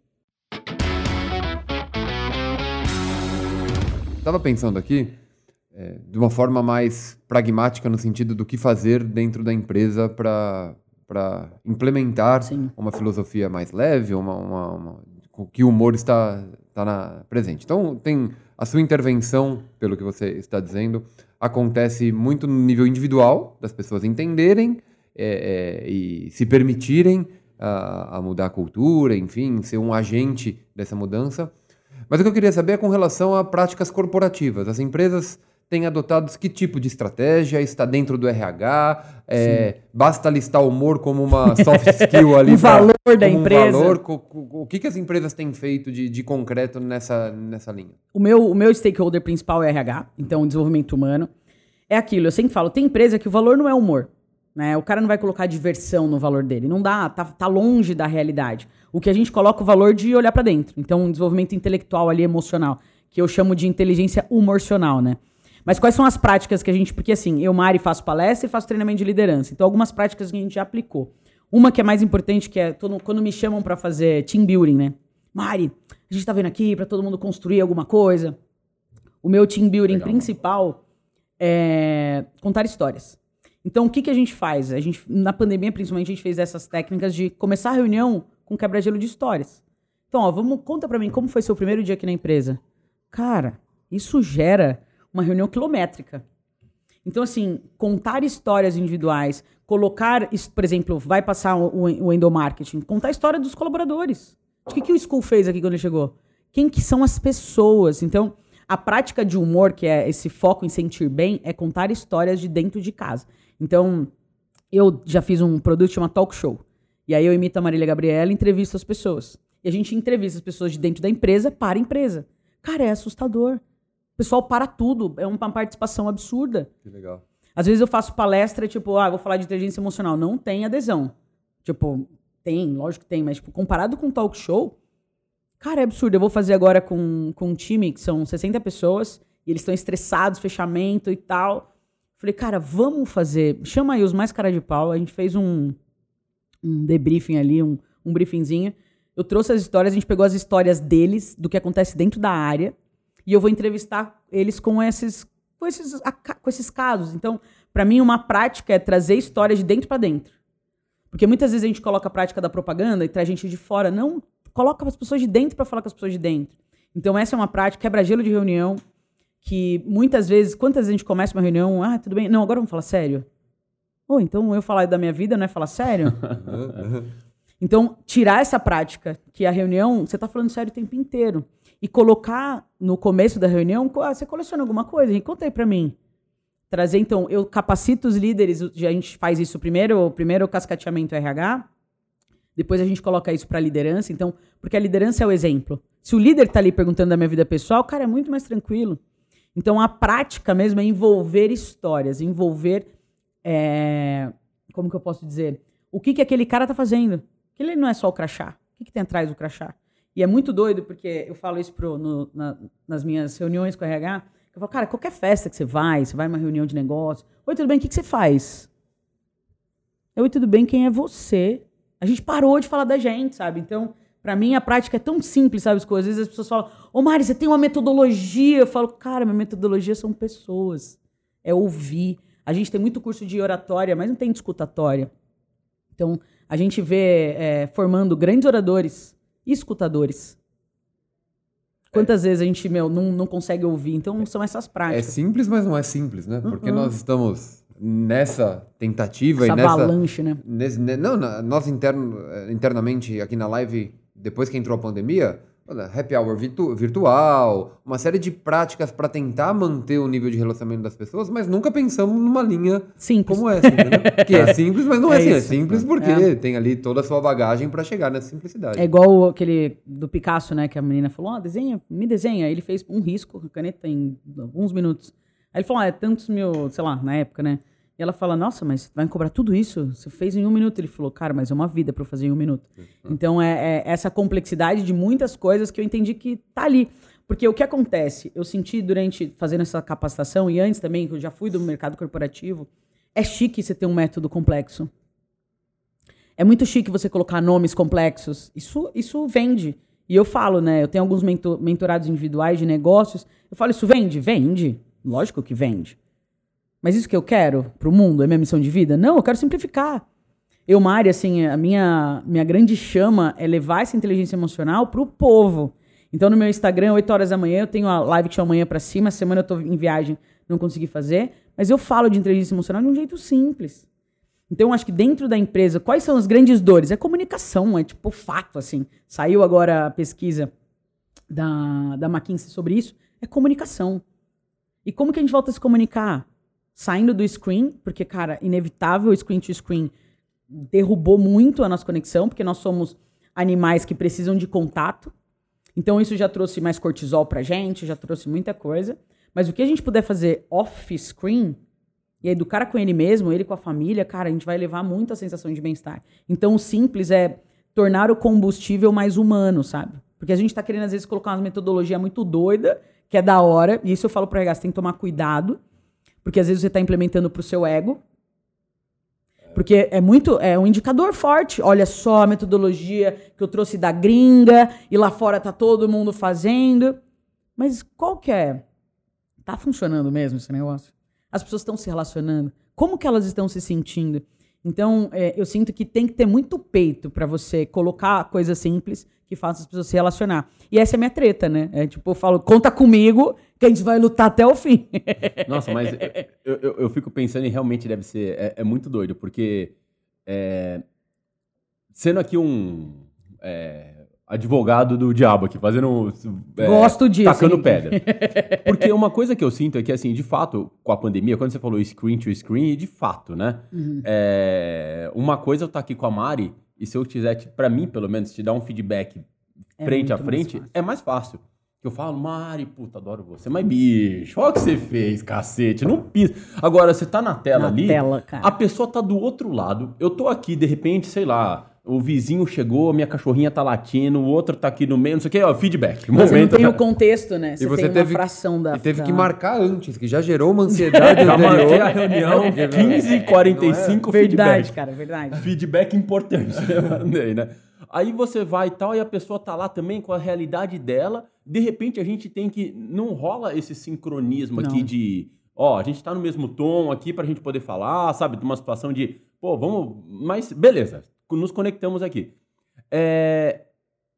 Tava pensando aqui é, de uma forma mais pragmática no sentido do que fazer dentro da empresa para para implementar Sim. uma filosofia mais leve, uma, uma, uma- que o humor está, está na, presente. Então, tem a sua intervenção, pelo que você está dizendo, acontece muito no nível individual, das pessoas entenderem é, é, e se permitirem a, a mudar a cultura, enfim, ser um agente dessa mudança. Mas o que eu queria saber é com relação a práticas corporativas. As empresas têm adotado que tipo de estratégia? Está dentro do RH? É, basta listar o humor como uma soft skill ali? O pra- valor da como um empresa. valor? O que, que as empresas têm feito de, de concreto nessa, nessa linha? O meu, o meu stakeholder principal é RH, então desenvolvimento humano. É aquilo, eu sempre falo, tem empresa que o valor não é humor. Né? O cara não vai colocar diversão no valor dele. Não dá, tá, tá longe da realidade. O que a gente coloca o valor de olhar pra dentro. Então, um desenvolvimento intelectual ali, emocional, que eu chamo de inteligência humorcional, né? Mas quais são as práticas que a gente. Porque assim, eu, Mari, faço palestra e faço treinamento de liderança. Então, algumas práticas que a gente já aplicou. Uma que é mais importante, que é todo- quando me chamam pra fazer team building, né? Mari, a gente tá vendo aqui pra todo mundo construir alguma coisa. O meu team building Legal. principal é contar histórias. Então, o que, que a gente faz? A gente, na pandemia, principalmente, a gente fez essas técnicas de começar a reunião com quebra-gelo de histórias. Então, ó, vamos, conta pra mim como foi seu primeiro dia aqui na empresa. Cara, isso gera uma reunião quilométrica. Então, assim, contar histórias individuais, colocar, por exemplo, vai passar o, o, o endomarketing, contar a história dos colaboradores. O que, que o School fez aqui quando ele chegou? Quem que são as pessoas? Então, a prática de humor, que é esse foco em sentir bem, é contar histórias de dentro de casa. Então, eu já fiz um produto chamado Talk Show. E aí eu imito a Marília Gabriela e entrevisto as pessoas. E a gente entrevista as pessoas de dentro da empresa para a empresa. Cara, é assustador. O pessoal para tudo. É uma participação absurda. Que legal. Às vezes eu faço palestra, tipo, ah, vou falar de inteligência emocional. Não tem adesão. Tipo, tem, lógico que tem, mas tipo, comparado com talk show, cara, é absurdo. Eu vou fazer agora com, com um time que são 60 pessoas e eles estão estressados, fechamento e tal. Falei, cara, vamos fazer. Chama aí os mais cara de pau. A gente fez um, um debriefing ali, um, um briefingzinho. Eu trouxe as histórias, a gente pegou as histórias deles, do que acontece dentro da área, e eu vou entrevistar eles com esses, com esses, com esses casos. Então, para mim, uma prática é trazer histórias de dentro para dentro. Porque muitas vezes a gente coloca a prática da propaganda e traz gente de fora. Não, coloca as pessoas de dentro para falar com as pessoas de dentro. Então, essa é uma prática, quebra-gelo de reunião, que muitas vezes, quantas vezes a gente começa uma reunião, ah, tudo bem, não, agora vamos falar sério. Ou então eu falar da minha vida não é falar sério? Então, tirar essa prática, que a reunião, você está falando sério o tempo inteiro, e colocar no começo da reunião, ah, você coleciona alguma coisa? Conta aí para mim. Trazer, então, eu capacito os líderes, a gente faz isso primeiro, o primeiro cascateamento RH, depois a gente coloca isso para a liderança, então, porque a liderança é o exemplo. Se o líder está ali perguntando da minha vida pessoal, cara, é muito mais tranquilo. Então, a prática mesmo é envolver histórias, envolver, é, como que eu posso dizer, o que, que aquele cara tá fazendo. Ele não é só o crachá. O que, que tem atrás do crachá? E é muito doido, porque eu falo isso pro, no- na- nas minhas reuniões com o RH. Eu falo, cara, qualquer festa que você vai, você vai numa reunião de negócio. Oi, tudo bem? O que, que você faz? Oi, tudo bem? Quem é você? A gente parou de falar da gente, sabe? Então, pra mim, a prática é tão simples, sabe? As coisas. Às vezes as pessoas falam, ô Mari, você tem uma metodologia. Eu falo, cara, minha metodologia são pessoas. É ouvir. A gente tem muito curso de oratória, mas não tem discutatória. Então, a gente vê é, formando grandes oradores e escutadores. Quantas vezes a gente, meu, não, não consegue ouvir? Então, são essas É práticas. simples, mas não é simples, né? Porque Uhum. nós estamos nessa tentativa Essa e nessa. avalanche, né? nesse- ne- não, nós interno, eh, internamente aqui na live, depois que entrou a pandemia, happy hour virtu- virtual, uma série de práticas para tentar manter o nível de relacionamento das pessoas, mas nunca pensamos numa linha Simples. como essa, entendeu? Que é simples, mas não é, É assim. É isso. simples porque É. tem ali toda a sua bagagem para chegar nessa simplicidade. É igual aquele do Picasso, né? Que a menina falou, ó, desenha, me desenha. Ele fez um risco, com a caneta em alguns minutos. Aí ele falou, ah, é tantos mil, sei lá, na época, né? E ela fala, nossa, mas vai me cobrar tudo isso? Você fez em um minuto. Ele falou, cara, mas é uma vida pra eu fazer em um minuto. Então é, é essa complexidade de muitas coisas que eu entendi que tá ali. Porque o que acontece? Eu senti durante fazendo essa capacitação, e antes também, que eu já fui do mercado corporativo, é chique você ter um método complexo. É muito chique você colocar nomes complexos. Isso, isso vende. E eu falo, né? Eu tenho alguns mento- mentorados individuais de negócios. Eu falo, isso vende? Vende. Lógico que vende. Mas isso que eu quero pro mundo? É minha missão de vida? Não, eu quero simplificar. Eu, Mari, assim, a minha, minha grande chama é levar essa inteligência emocional pro povo. Então, no meu Instagram, 8 horas da manhã, eu tenho a live que chama Amanhã pra Cima. Semana eu tô em viagem, não consegui fazer. Mas eu falo de inteligência emocional de um jeito simples. Então, eu acho que dentro da empresa, quais são as grandes dores? É comunicação, é tipo fato, assim. Saiu agora a pesquisa da, da McKinsey sobre isso. É comunicação. E como que a gente volta a se comunicar? Saindo do screen, porque, cara, inevitável o screen to screen derrubou muito a nossa conexão, porque nós somos animais que precisam de contato. Então isso já trouxe mais cortisol pra gente, já trouxe muita coisa. Mas o que a gente puder fazer off-screen e aí do cara com ele mesmo, ele com a família, cara, a gente vai levar muito a sensação de bem-estar. Então o simples é tornar o combustível mais humano, sabe? Porque a gente tá querendo às vezes colocar uma metodologia muito doida, que é da hora, e isso eu falo pro RH, tem que tomar cuidado, porque às vezes você tá implementando pro seu ego, porque é muito, é um indicador forte. Olha só a metodologia que eu trouxe da gringa e lá fora tá todo mundo fazendo. Mas qual que é? Tá funcionando mesmo esse negócio? As pessoas estão se relacionando? Como que elas estão se sentindo? Então, é, eu sinto que tem que ter muito peito para você colocar coisas simples que façam as pessoas se relacionar. E essa é a minha treta, né? É tipo, eu falo, conta comigo que a gente vai lutar até o fim. Nossa, mas eu, eu, eu fico pensando e realmente deve ser. É, é muito doido, porque. é, sendo aqui um. é, advogado do diabo aqui, fazendo. é, Gosto disso, Tacando Henrique. pedra. Porque uma coisa que eu sinto é que, assim, de fato, com a pandemia, quando você falou screen to screen, de fato, né? Uhum. É, uma coisa eu estar aqui com a Mari, e se eu quiser, pra mim, pelo menos, te dar um feedback É frente a mais frente, fácil. é mais fácil. Que eu falo, Mari, puta, adoro você. Mas, bicho, olha o que você fez, cacete. Não pisa. Agora, você tá na tela Na ali. tela, cara. A pessoa tá do outro lado. Eu tô aqui, de repente, sei lá. O vizinho chegou, minha cachorrinha tá latindo, o outro tá aqui no meio, não sei o que, ó, feedback. Você não Momento. tem o contexto, né? Você, E você tem teve- uma fração da. E teve da- que marcar antes, que já gerou uma ansiedade Já marquei a reunião, 15h45, Verdade, feedback. cara, verdade. Feedback importante, eu mandei, né? Aí você vai e tal, e a pessoa tá lá também com a realidade dela. De repente a gente tem que. Não rola esse sincronismo aqui Não. de. Ó, a gente tá no mesmo tom aqui pra gente poder falar, sabe? De uma situação de. Pô, vamos. Mas beleza, nos conectamos aqui. É,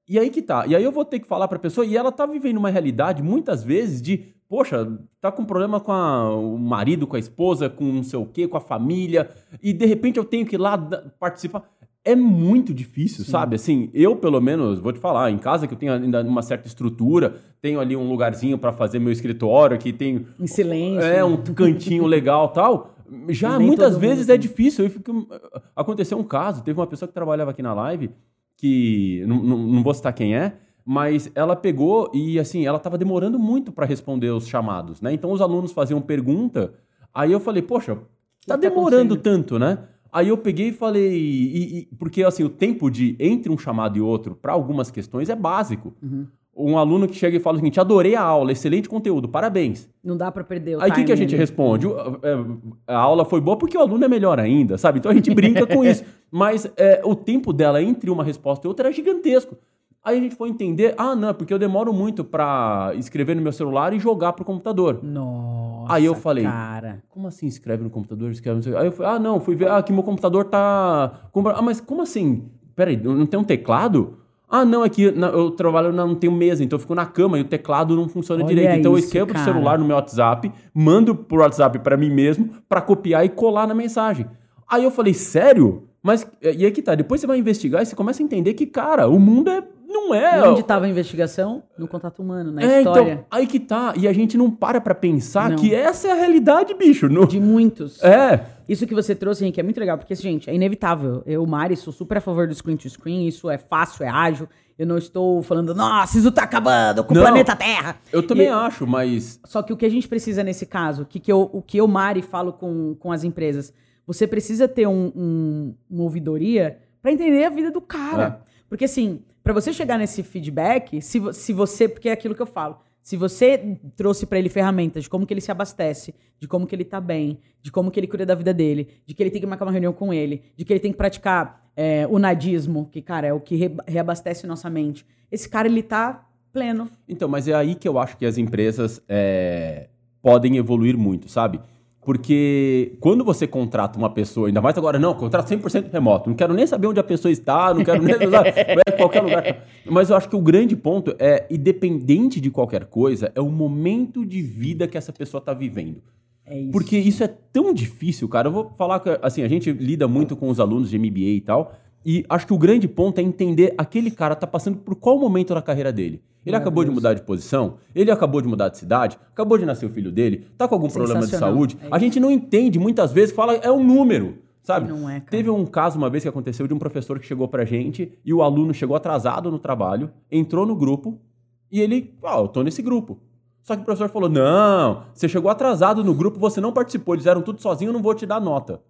E aí que tá. E aí eu vou ter que falar pra pessoa, e ela tá vivendo uma realidade, muitas vezes, de, poxa, tá com problema com a- o marido, com a esposa, com não sei o quê, com a família, e de repente eu tenho que ir lá participar. É muito difícil, sabe? Assim, eu, pelo menos, vou te falar, em casa que eu tenho ainda uma certa estrutura, tenho ali um lugarzinho pra fazer meu escritório, que tem Em silêncio. é, um cantinho legal tal. Já muitas vezes é difícil. Eu fico... Aconteceu um caso, teve uma pessoa que trabalhava aqui na live, que não, não, não vou citar quem é, mas ela pegou e assim, ela estava demorando muito para responder os chamados, né? Então os alunos faziam pergunta, aí eu falei, poxa, tá tá demorando tanto, né? Aí eu peguei e falei, e- e- porque assim, o tempo de entre um chamado e outro, para algumas questões, é básico. Uhum. Um aluno que chega e fala o seguinte: adorei a aula, excelente conteúdo, parabéns. Não dá pra perder o Aí o que, que a gente ali. responde? É, A aula foi boa porque o aluno é melhor ainda, sabe? Então a gente brinca com isso. Mas é, o tempo dela entre uma resposta e outra era gigantesco. Aí a gente foi entender, ah, não, é porque eu demoro muito pra escrever no meu celular e jogar pro computador. Nossa. Aí eu falei, Cara. Como assim escreve no computador? Escreve no... Aí eu falei, ah, não, fui ver, ah, que meu computador tá... Ah, mas como assim? Peraí, não tem um teclado? Ah, não, é que eu trabalho, não tenho mesa, então eu fico na cama e o teclado não funciona Olha direito. Então eu isso, escrevo pro cara. celular no meu WhatsApp, mando pro WhatsApp pra mim mesmo, pra copiar e colar na mensagem. Aí eu falei, sério? Mas, e aí que tá, depois você vai investigar e você começa a entender que, cara, o mundo é, não é... E onde estava a investigação? No contato humano, na é, história. então, aí que tá. E a gente não para pra pensar Não. que essa é a realidade, bicho. No... De muitos. É, Isso que você trouxe, Henrique, é muito legal, porque, gente, é inevitável. Eu, Mari, sou super a favor do screen to screen, isso é fácil, é ágil. Eu não estou falando, nossa, isso tá acabando com Não. o planeta Terra. Eu também E- acho, mas. Só que o que a gente precisa nesse caso, que que eu, o que eu, Mari, falo com, com as empresas, você precisa ter um, um- uma ouvidoria para entender a vida do cara. Porque, assim, para você chegar nesse feedback, se, se você. Porque é aquilo que eu falo. Se você trouxe para ele ferramentas de como que ele se abastece, de como que ele tá bem, de como que ele cuida da vida dele, de que ele tem que marcar uma reunião com ele, de que ele tem que praticar é, o nadismo, que, cara, é o que re- reabastece nossa mente. Esse cara, ele tá pleno. Então, mas é aí que eu acho que as empresas é, podem evoluir muito, sabe? Porque quando você contrata uma pessoa, ainda mais agora, não, contrato 100% remoto. Não quero nem saber onde a pessoa está, não quero nem saber é qualquer lugar. Mas eu acho que o grande ponto é, independente de qualquer coisa, é o momento de vida que essa pessoa está vivendo. É isso. Porque isso é tão difícil, cara. Eu vou falar que, assim, a gente lida muito com os alunos de MBA e tal. E acho que o grande ponto é entender aquele cara tá passando por qual momento na carreira dele. Ele acabou de mudar de posição, ele acabou de mudar de cidade, acabou de nascer o filho dele, tá com algum problema de saúde. É a gente não entende, muitas vezes fala, é um número, sabe? Não é, cara. Teve um caso uma vez que aconteceu de um professor que chegou pra gente e o aluno chegou atrasado no trabalho, entrou no grupo e ele, ó, eu tô nesse grupo. Só que o professor falou: não, você chegou atrasado no grupo, você não participou, eles eram tudo sozinhos, eu não vou te dar nota.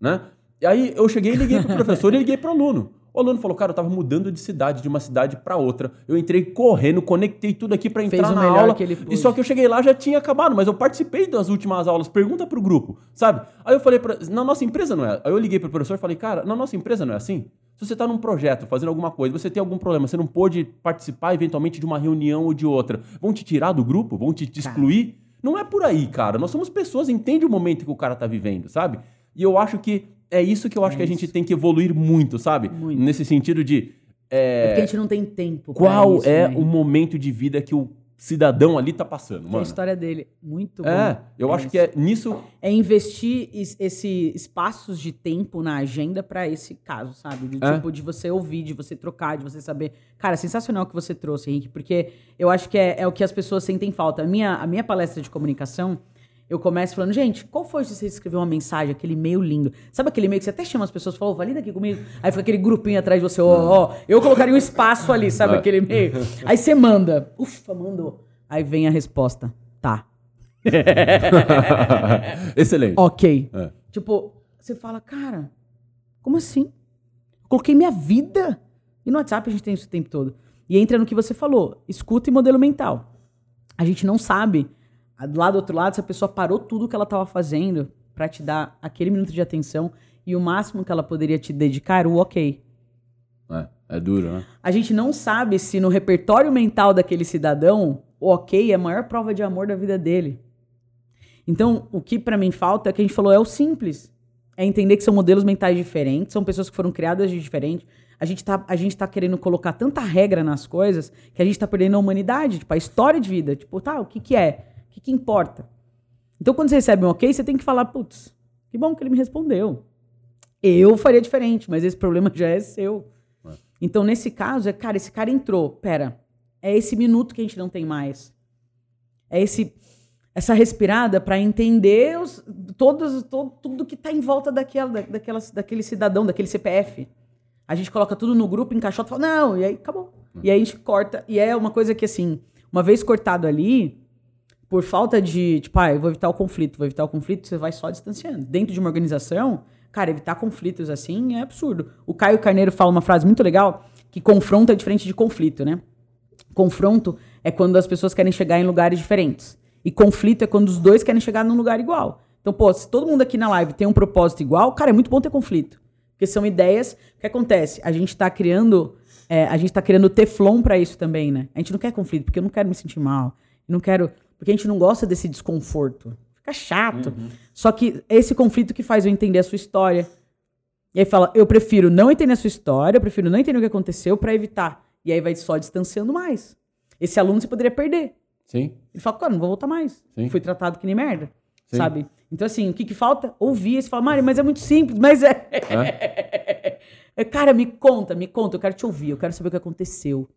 Né? E aí eu cheguei e liguei pro professor e liguei pro aluno. O aluno falou, cara, eu tava mudando de cidade, de uma cidade pra outra. Eu entrei correndo, conectei tudo aqui pra Fez entrar na aula. E só que eu cheguei lá já tinha acabado, mas eu participei das últimas aulas. Pergunta pro grupo, sabe? Aí eu falei pra, na nossa empresa não é. Aí eu liguei pro professor e falei, cara, na nossa empresa não é assim. Se você tá num projeto, fazendo alguma coisa, você tem algum problema, você não pôde participar eventualmente de uma reunião ou de outra, vão te tirar do grupo? Vão te, te excluir? Não é por aí, cara. Nós somos pessoas, entende o momento que o cara tá vivendo, sabe? E eu acho que é isso que eu acho É que a gente tem que evoluir muito, sabe? Muito. Nesse sentido de É porque a gente não tem tempo. qual isso, é né? o momento de vida que o cidadão ali tá passando, Que é a mano. história dele. Muito bom. É, eu acho isso. que é nisso. É investir es- esse espaços de tempo na agenda pra esse caso, sabe? Do É. tipo de você ouvir, de você trocar, de você saber. Cara, sensacional o que você trouxe, Henrique, porque eu acho que é, é o que as pessoas sentem falta. A minha, a minha palestra de comunicação, eu começo falando, gente, qual foi se você escreveu uma mensagem, aquele e-mail lindo? Sabe aquele e-mail que você até chama as pessoas e fala, ô, valida aqui comigo. Aí fica aquele grupinho atrás de você, ó, ó. Eu colocaria um espaço ali, sabe? É. Aquele e-mail. Aí você manda. Ufa, mandou. Aí vem a resposta. Tá. Excelente. Ok. É. Tipo, você fala, cara, como assim? Eu coloquei minha vida. E no WhatsApp a gente tem isso o tempo todo. E entra no que você falou: escuta e modelo mental. A gente não sabe, lá do outro lado, se a pessoa parou tudo que ela estava fazendo pra te dar aquele minuto de atenção e o máximo que ela poderia te dedicar o ok. É, é duro, né? A gente não sabe se no repertório mental daquele cidadão, o ok é a maior prova de amor da vida dele. Então, o que pra mim falta é que a gente falou é o simples. É entender que são modelos mentais diferentes, são pessoas que foram criadas de diferente. A gente tá, a gente tá querendo colocar tanta regra nas coisas que a gente tá perdendo a humanidade, tipo, a história de vida. Tipo, tá, o que que é? Que importa? Então, quando você recebe um ok, você tem que falar, putz, que bom que ele me respondeu. Eu faria diferente, mas esse problema já é seu. Então, nesse caso, é, cara, esse cara entrou. Pera, é esse minuto que a gente não tem mais. É esse essa respirada para entender os, todos, todo, tudo que tá em volta daquela, da- daquela, daquele cidadão, daquele CPF. A gente coloca tudo no grupo, encaixota e fala, não, e aí acabou. E aí a gente corta. E é uma coisa que, assim, uma vez cortado ali, por falta de, tipo, ah, eu vou evitar o conflito, vou evitar o conflito, você vai só distanciando. Dentro de uma organização, cara, evitar conflitos assim é absurdo. O Caio Carneiro fala uma frase muito legal, que confronto é diferente de conflito, né? Confronto é quando as pessoas querem chegar em lugares diferentes. E conflito é quando os dois querem chegar num lugar igual. Então, pô, se todo mundo aqui na live tem um propósito igual, cara, é muito bom ter conflito. Porque são ideias. O que acontece? A gente tá criando. é, a gente tá criando teflon pra isso também, né? A gente não quer conflito, porque eu não quero me sentir mal. Eu não quero. Porque a gente não gosta desse desconforto. Fica chato. Só que esse conflito que faz eu entender a sua história. E aí fala, eu prefiro não entender a sua história, eu prefiro não entender o que aconteceu pra evitar. E aí vai só distanciando mais. Esse aluno você poderia perder. Sim. Ele fala, cara, não vou voltar mais. Sim. Fui tratado que nem merda. Sim. Sabe? Então, assim, o que, que falta? Ouvir. Você fala, Mari, mas é muito simples. Mas é... é. Cara, me conta, me conta. Eu quero te ouvir. Eu quero saber o que aconteceu.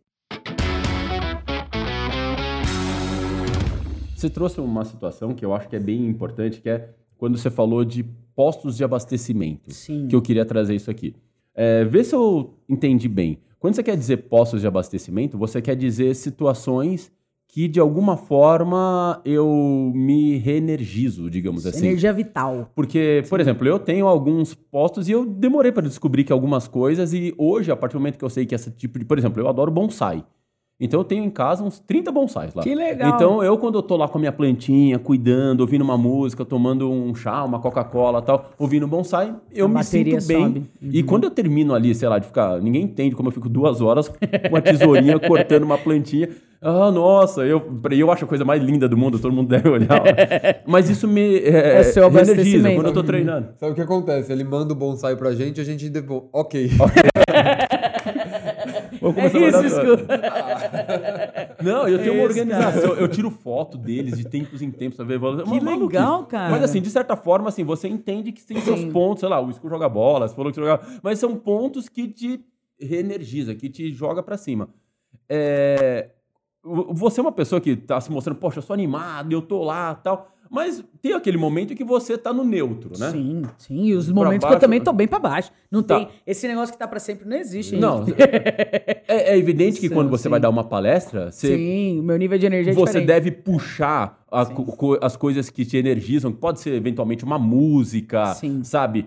Você trouxe uma situação que eu acho que é bem importante, que é quando você falou de postos de abastecimento. Sim. Que eu queria trazer isso aqui. É, vê se eu entendi bem. Quando você quer dizer postos de abastecimento, você quer dizer situações que de alguma forma eu me reenergizo, digamos assim. Energia vital. Porque, por exemplo, eu tenho alguns postos e eu demorei para descobrir que algumas coisas e hoje, a partir do momento que eu sei que esse tipo de, por exemplo, eu adoro bonsai. Então eu tenho em casa uns 30 bonsais lá. Que legal. Então eu quando eu tô lá com a minha plantinha, cuidando, ouvindo uma música, tomando um chá, uma Coca-Cola, tal, ouvindo bonsai, eu A me sinto bem. sobe. E quando eu termino ali, sei lá, de ficar, ninguém entende como eu fico duas horas com a tesourinha cortando uma plantinha. Ah, nossa, eu, eu acho a coisa mais linda do mundo, todo mundo deve olhar. Mas isso me é, É seu reenergiza abastecimento. quando eu tô treinando. Sabe o que acontece? Ele manda o bonsai pra gente, a gente devolve. Ok. Vou É começar a isso, escuta. Não, eu tenho uma Esse, organização. Eu tiro foto deles de tempos em tempos pra ver. Que legal, cara. Mas assim, de certa forma, assim, você entende que tem seus pontos, sei lá, o Isco joga bola, você falou que joga. Mas são pontos que te reenergiza, que te joga pra cima. É, vo- Você é uma pessoa que tá se mostrando, poxa, eu sou animado, eu tô lá tal. Mas tem aquele momento que você tá no neutro, né? Sim, sim. E os momentos que baixo- eu também tô bem pra baixo. Não Tá. tem. Esse negócio que tá pra sempre não existe. Não. É, é evidente que Sim, quando você sim. vai dar uma palestra, você, Sim, o meu nível de energia é você diferente. deve puxar a co- as coisas que te energizam, que pode ser eventualmente uma música, Sim. sabe?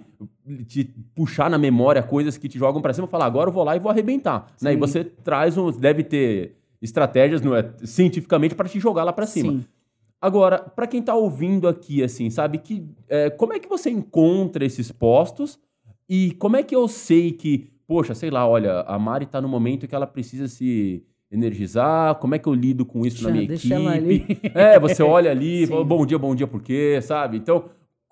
Te puxar na memória coisas que te jogam pra cima e falar, agora eu vou lá e vou arrebentar. Né? E você traz um. Deve ter estratégias não é, cientificamente para te jogar lá pra cima. Sim. Agora, pra quem tá ouvindo aqui, assim, sabe, que é, como é que você encontra esses postos e como é que eu sei que, poxa, sei lá, olha, a Mari tá no momento que ela precisa se energizar, como é que eu lido com isso na minha deixa equipe? ela ali. É, você olha ali, fala, bom dia, bom dia, por quê, sabe? Então,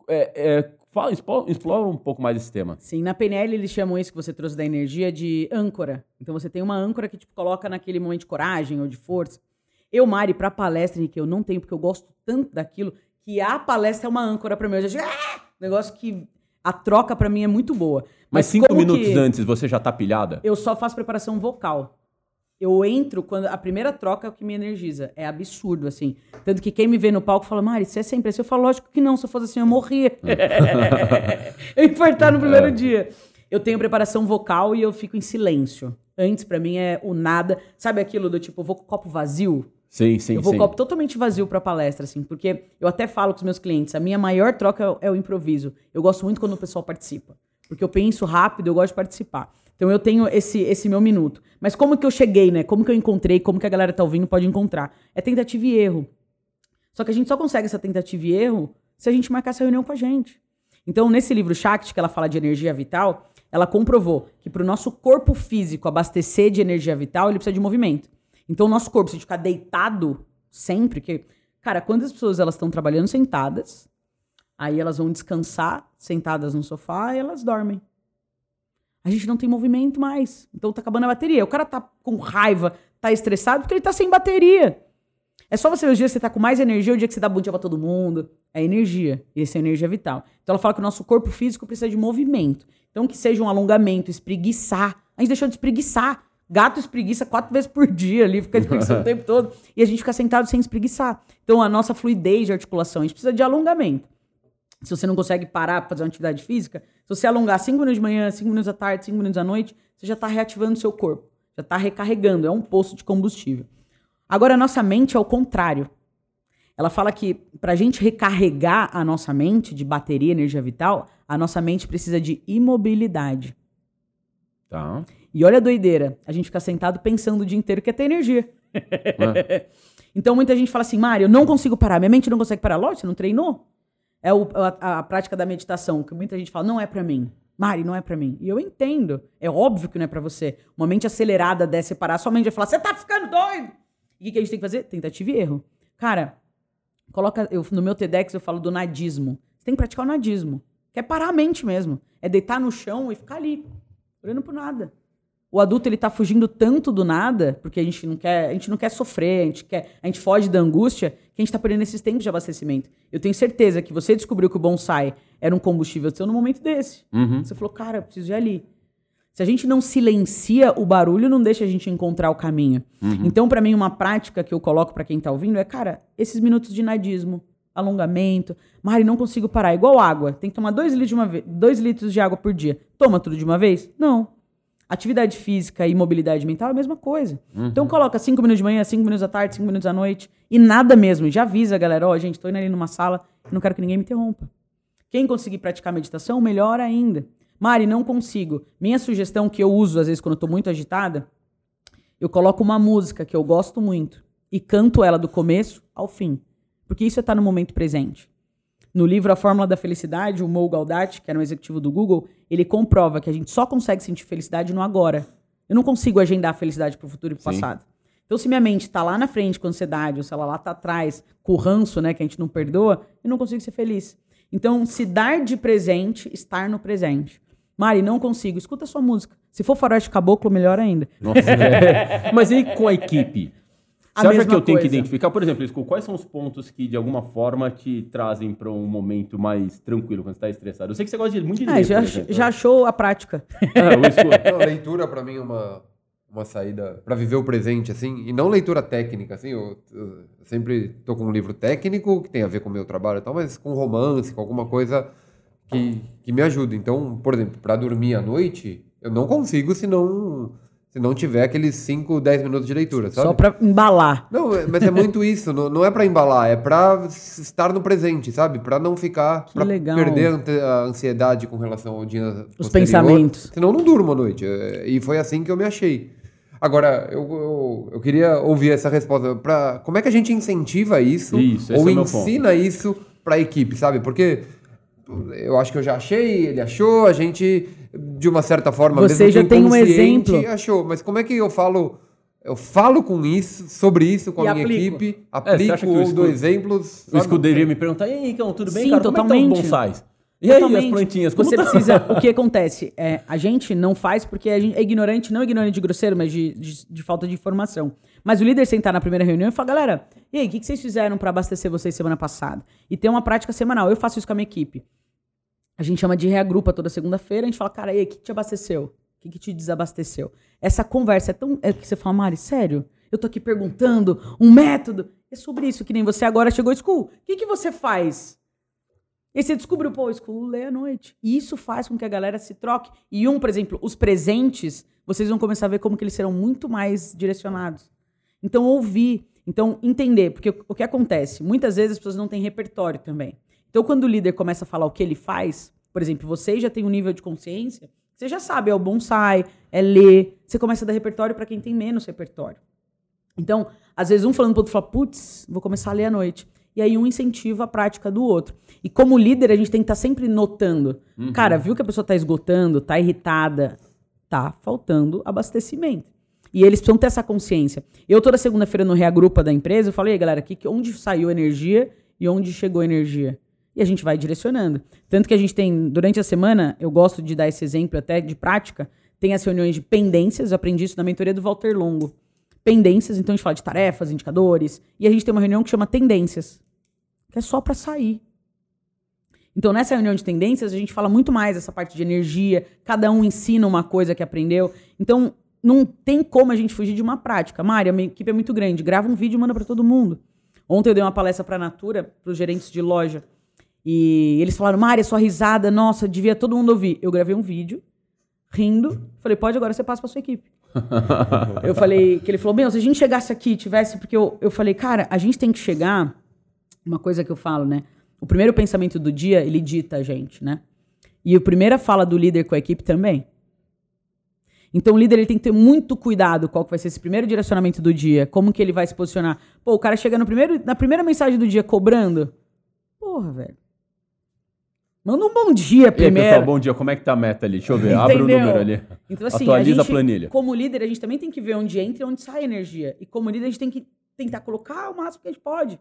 é, é, fala, explora, um pouco mais esse tema. Sim, na PNL eles chamam isso que você trouxe da energia de âncora. Então você tem uma âncora que te coloca naquele momento de coragem ou de força. Eu, Mari, pra palestra, Henrique, eu não tenho, porque eu gosto tanto daquilo, que a palestra é uma âncora pra mim. Eu já digo, ah! negócio que a troca pra mim é muito boa. Mas, cinco como minutos que antes você já tá pilhada? Eu só faço preparação vocal. Eu entro quando a primeira troca é o que me energiza. É absurdo, assim. Tanto que quem me vê no palco fala, Mari, você é sempre assim. Eu falo, lógico que não. Se eu fosse assim, eu morria. eu infartar no primeiro dia. Eu tenho preparação vocal e eu fico em silêncio. Antes, pra mim, é o nada. Sabe aquilo do tipo, eu vou com o copo vazio? Sim, sim, eu vou sim. copo totalmente vazio pra palestra, assim. Porque eu até falo com os meus clientes, a minha maior troca é o- é o improviso. Eu gosto muito quando o pessoal participa. Porque eu penso rápido, eu gosto de participar. Então eu tenho esse, esse meu minuto. Mas como que eu cheguei, né? Como que eu encontrei, como que a galera tá ouvindo pode encontrar? É tentativa e erro. Só que a gente só consegue essa tentativa e erro se a gente marcar essa reunião com a gente. Então, nesse livro Shakti, que ela fala de energia vital, ela comprovou que para o nosso corpo físico abastecer de energia vital, ele precisa de movimento. Então, o nosso corpo, se a gente ficar deitado sempre, que, cara, quantas pessoas elas estão trabalhando sentadas, aí elas vão descansar sentadas no sofá e elas dormem. A gente não tem movimento mais. Então tá acabando a bateria. O cara tá com raiva, tá estressado porque ele tá sem bateria. É só você ver os dias que você tá com mais energia, o dia que você dá bom dia pra todo mundo. É energia. E essa é energia vital. Então ela fala que o nosso corpo físico precisa de movimento. Então que seja um alongamento, espreguiçar. A gente deixou de espreguiçar. Gato espreguiça quatro vezes por dia ali, fica espreguiçando o tempo todo. E a gente fica sentado sem espreguiçar. Então a nossa fluidez de articulação, a gente precisa de alongamento. Se você não consegue parar para fazer uma atividade física, se você alongar 5 minutos de manhã, 5 minutos à tarde, 5 minutos à noite, você já está reativando o seu corpo. Já está recarregando, é um poço de combustível. Agora, a nossa mente é o contrário. Ela fala que para a gente recarregar a nossa mente de bateria, energia vital, a nossa mente precisa de imobilidade. Tá. E olha a doideira, a gente fica sentado pensando o dia inteiro que é ter energia. então muita gente fala assim, Mário, eu não consigo parar, minha mente não consegue parar. Lógico, você não treinou. É o- a, a prática da meditação, que muita gente fala, não é pra mim. Mari, não é pra mim. E eu entendo. É óbvio que não é pra você. Uma mente acelerada dessa separar, sua mente vai falar, você tá ficando doido! E o que, que a gente tem que fazer? Tentativa e erro. Cara, coloca. Eu, no meu TEDx eu falo do nadismo. Você tem que praticar o nadismo. Que é parar a mente mesmo. É deitar no chão e ficar ali, olhando pro nada. O adulto ele tá fugindo tanto do nada, porque a gente não quer, a gente não quer sofrer, a gente quer, a gente foge da angústia, que a gente tá perdendo esses tempos de abastecimento. Eu tenho certeza que você descobriu que o bonsai era um combustível seu no momento desse. Uhum. Você falou, cara, eu preciso ir ali. Se a gente não silencia o barulho, não deixa a gente encontrar o caminho. Então, pra mim, uma prática que eu coloco pra quem tá ouvindo é, cara, esses minutos de nadismo, alongamento. Mari, não consigo parar. Igual água. Tem que tomar dois litros de, uma vez, dois litros de água por dia. Toma tudo de uma vez? Não. Atividade física e mobilidade mental é a mesma coisa. Então coloca cinco minutos de manhã, cinco minutos à tarde, cinco minutos à noite. E nada mesmo. Já avisa, galera, ó, gente, tô indo ali numa sala, não quero que ninguém me interrompa. Quem conseguir praticar meditação, melhor ainda. Mari, não consigo. Minha sugestão que eu uso, às vezes, quando eu tô muito agitada, eu coloco uma música que eu gosto muito e canto ela do começo ao fim. Porque isso é estar no momento presente. No livro A Fórmula da Felicidade, o Mo Gaudat, que era um executivo do Google, ele comprova que a gente só consegue sentir felicidade no agora. Eu não consigo agendar a felicidade para o futuro e para o passado. Então, se minha mente tá lá na frente com ansiedade, ou se ela lá tá atrás com o ranço, né, que a gente não perdoa, eu não consigo ser feliz. Então, se dar de presente, estar no presente. Mari, não consigo. Escuta a sua música. Se for faroeste caboclo, melhor ainda. Nossa, é. Mas e com a equipe? A Você acha mesma que eu tenho que coisa. identificar, por exemplo, Esco, quais são os pontos que de alguma forma te trazem para um momento mais tranquilo quando você está estressado? Eu sei que você gosta de muito de Ah, ler, já, por exemplo. já achou a prática. Ah, Esco- Não, leitura pra mim é uma, uma saída pra viver o presente, assim, e não leitura técnica, assim, eu, eu sempre tô com um livro técnico que tem a ver com o meu trabalho e tal, mas com romance, com alguma coisa que, que me ajuda. Então, por exemplo, pra dormir à noite, eu não consigo se não, se não tiver aqueles 5, 10 minutos de leitura, sabe? Só pra embalar. Não, é- mas é muito isso. Não, não é pra embalar, é pra s- estar no presente, sabe? Pra não ficar. Legal. perder a a ansiedade com relação ao dia. Os posterior, pensamentos. Senão eu não durmo à noite. É, E foi assim que eu me achei. Agora, eu, eu, eu queria ouvir essa resposta. Pra, como é que a gente incentiva isso? Isso, ou é ensina isso pra equipe, sabe? Porque. Eu acho que eu já achei, ele achou, a gente, de uma certa forma, Você mesmo já tem um exemplo. achou. Mas como é que eu falo eu falo com isso, sobre isso com E a minha aplico. equipe, É, aplico ou escudo- dou exemplos. O escuderia me perguntar, e aí, Icão, tudo bem, Sim, cara? Como é que totalmente. tá bonsais? E aí, as Totalmente. plantinhas? Como Você tá? precisa. O que acontece? É, a gente não faz porque a gente é ignorante, não ignorante de grosseiro, mas de, de, de falta de informação. Mas o líder sentar na primeira reunião e falar, galera, e aí, o que, que vocês fizeram para abastecer vocês semana passada? E ter uma prática semanal. Eu faço isso com a minha equipe. A gente chama de reagrupa toda segunda-feira, a gente fala, cara, aí, o que, te abasteceu? O que, que te desabasteceu? Essa conversa é tão. É que você fala, Mari, sério? Eu tô aqui perguntando um método. É sobre isso, que nem você agora chegou, School. O que, que você faz? E você descobriu, pô, School lê à noite. E isso faz com que a galera se troque. E um, por exemplo, os presentes, vocês vão começar a ver como que eles serão muito mais direcionados. Então, ouvir. Então, entender. Porque o que acontece? Muitas vezes as pessoas não têm repertório também. Então, quando o líder começa a falar o que ele faz, por exemplo, você já tem um nível de consciência, você já sabe, é o bonsai, é ler. Você começa a dar repertório para quem tem menos repertório. Então, às vezes um falando pro outro fala, putz, vou começar a ler à noite. E aí um incentiva a prática do outro. E como líder, a gente tem que estar sempre notando. Cara, viu que a pessoa tá esgotando, tá irritada, tá faltando abastecimento. E eles precisam ter essa consciência. Eu, toda segunda-feira, no Reagrupa da empresa, eu falei, "E aí, galera, aqui, onde saiu energia e onde chegou energia? E a gente vai direcionando. Tanto que a gente tem, durante a semana, eu gosto de dar esse exemplo até de prática, tem as reuniões de pendências, eu aprendi isso na mentoria do Walter Longo. Pendências, então a gente fala de tarefas, indicadores, e a gente tem uma reunião que chama tendências, que é só para sair. Então, nessa reunião de tendências, a gente fala muito mais essa parte de energia, cada um ensina uma coisa que aprendeu. Então, não tem como a gente fugir de uma prática. Mari, a minha equipe é muito grande, grava um vídeo e manda para todo mundo. Ontem eu dei uma palestra para a Natura, para os gerentes de loja, e eles falaram, Mari, sua risada, nossa, devia todo mundo ouvir. Eu gravei um vídeo, rindo, falei, pode, agora você passa para sua equipe. eu falei, que ele falou, meu, se a gente chegasse aqui, tivesse, porque eu, eu falei, cara, a gente tem que chegar, uma coisa que eu falo, né? O primeiro pensamento do dia, ele dita a gente, né? E a primeira fala do líder com a equipe também. Então o líder ele tem que ter muito cuidado qual que vai ser esse primeiro direcionamento do dia, como que ele vai se posicionar. Pô, o cara chega no primeiro, na primeira mensagem do dia cobrando. Porra, velho. Manda um bom dia E aí, primeiro. pessoal, bom dia. Como é que tá a meta ali? Deixa eu ver. Abre o número ali. Então, assim, Atualiza a, a gente, planilha. Como líder, a gente também tem que ver onde entra e onde sai a energia. E como líder, a gente tem que tentar colocar o máximo que a gente pode.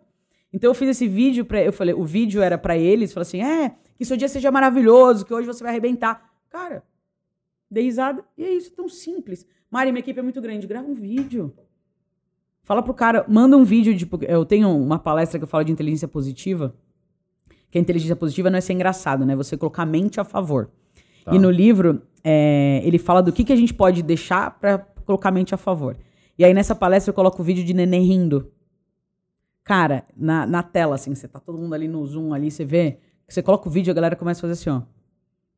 Então, eu fiz esse vídeo para Eu falei, o vídeo era para eles, falei assim: é, que seu dia seja maravilhoso, que hoje você vai arrebentar. Cara, dei risada. E é isso, tão simples. Mari, minha equipe é muito grande, grava um vídeo. Fala pro cara, manda um vídeo, tipo, eu tenho uma palestra que eu falo de inteligência positiva, que a inteligência positiva não é ser engraçado, né? Você colocar a mente a favor. Tá. E no livro, é, ele fala do que, que a gente pode deixar para colocar a mente a favor. E aí nessa palestra eu coloco o vídeo de neném rindo. Cara, na, na tela, assim, você tá todo mundo ali no Zoom, ali, você vê, você coloca o vídeo, a galera começa a fazer assim, ó.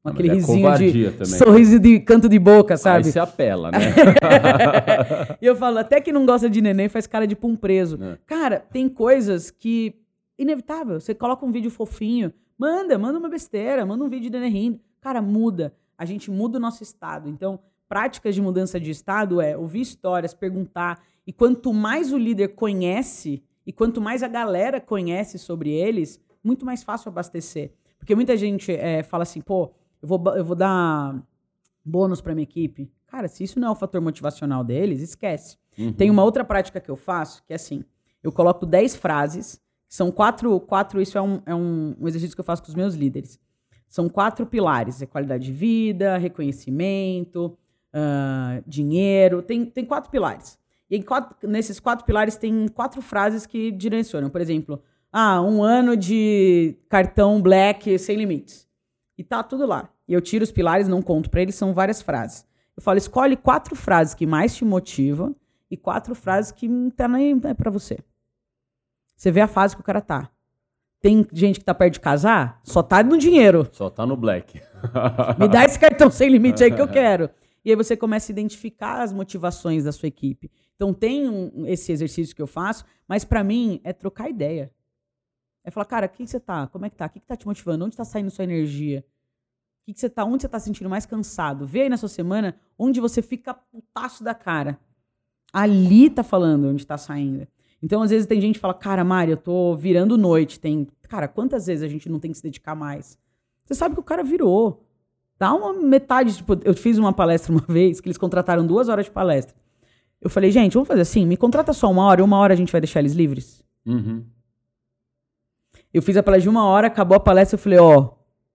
mas Aquele é risinho de. também. Sorriso de canto de boca, Aí sabe? você apela, né? e eu falo, até que não gosta de neném faz cara de pum preso. É. Cara, tem coisas que. Inevitável. Você coloca um vídeo fofinho, manda, manda uma besteira, manda um vídeo de rindo. Cara, muda. A gente muda o nosso estado. Então, práticas de mudança de estado é ouvir histórias, perguntar. E quanto mais o líder conhece, e quanto mais a galera conhece sobre eles, muito mais fácil abastecer. Porque muita gente é, fala assim, pô, eu vou, eu vou dar bônus para minha equipe. Cara, se isso não é o fator motivacional deles, esquece. Uhum. Tem uma outra prática que eu faço, que é assim: eu coloco 10 frases, são quatro, quatro isso é, um, é um, exercício que eu faço com os meus líderes. São quatro pilares: é qualidade de vida, reconhecimento, ah, dinheiro. Tem, tem quatro pilares. E quatro- nesses quatro pilares tem quatro frases que direcionam. Por exemplo, ah, um ano de cartão black sem limites. E tá tudo lá. E eu tiro os pilares, não conto pra eles, são várias frases. Eu falo, escolhe quatro frases que mais te motivam e quatro frases que não tá nem é pra você. Você vê a fase que o cara tá. Tem gente que tá perto de casar, só tá no dinheiro. Só tá no black. Me dá esse cartão sem limite aí que eu quero. E aí você começa a identificar as motivações da sua equipe. Então tem um- esse exercício que eu faço, mas pra mim é trocar ideia. É falar, cara, o que que você tá? Como é que tá? O que, que tá te motivando? Onde tá saindo sua energia? O que, que você tá? Onde você tá se sentindo mais cansado? Vê aí na sua semana onde você fica putaço da cara. Ali tá falando onde tá saindo. Então, às vezes, tem gente que fala, cara, Mari, eu tô virando noite. Tem. Cara, quantas vezes a gente não tem que se dedicar mais? Você sabe que o cara virou. Dá uma metade. Tipo, eu fiz uma palestra uma vez que eles contrataram duas horas de palestra. Eu falei, gente, vamos fazer assim: me contrata só uma hora e uma hora a gente vai deixar eles livres. Uhum. Eu fiz a palestra de uma hora, acabou a palestra, eu falei, ó,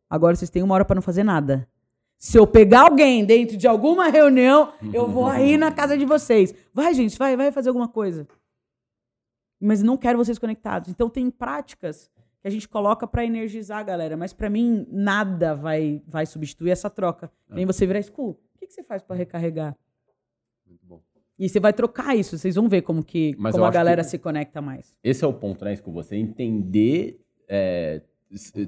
agora vocês têm uma hora pra não fazer nada. Se eu pegar alguém dentro de alguma reunião, eu vou aí na casa de vocês. Vai, gente, vai, vai fazer alguma coisa. Mas não quero vocês conectados. Então tem práticas que a gente coloca pra energizar a galera, mas pra mim nada vai vai substituir essa troca. Nem você virar school. O que, que você faz pra recarregar? Muito bom. E você vai trocar isso, vocês vão ver como que Mas como a galera se conecta mais. Esse é o ponto, né, com você entender, é,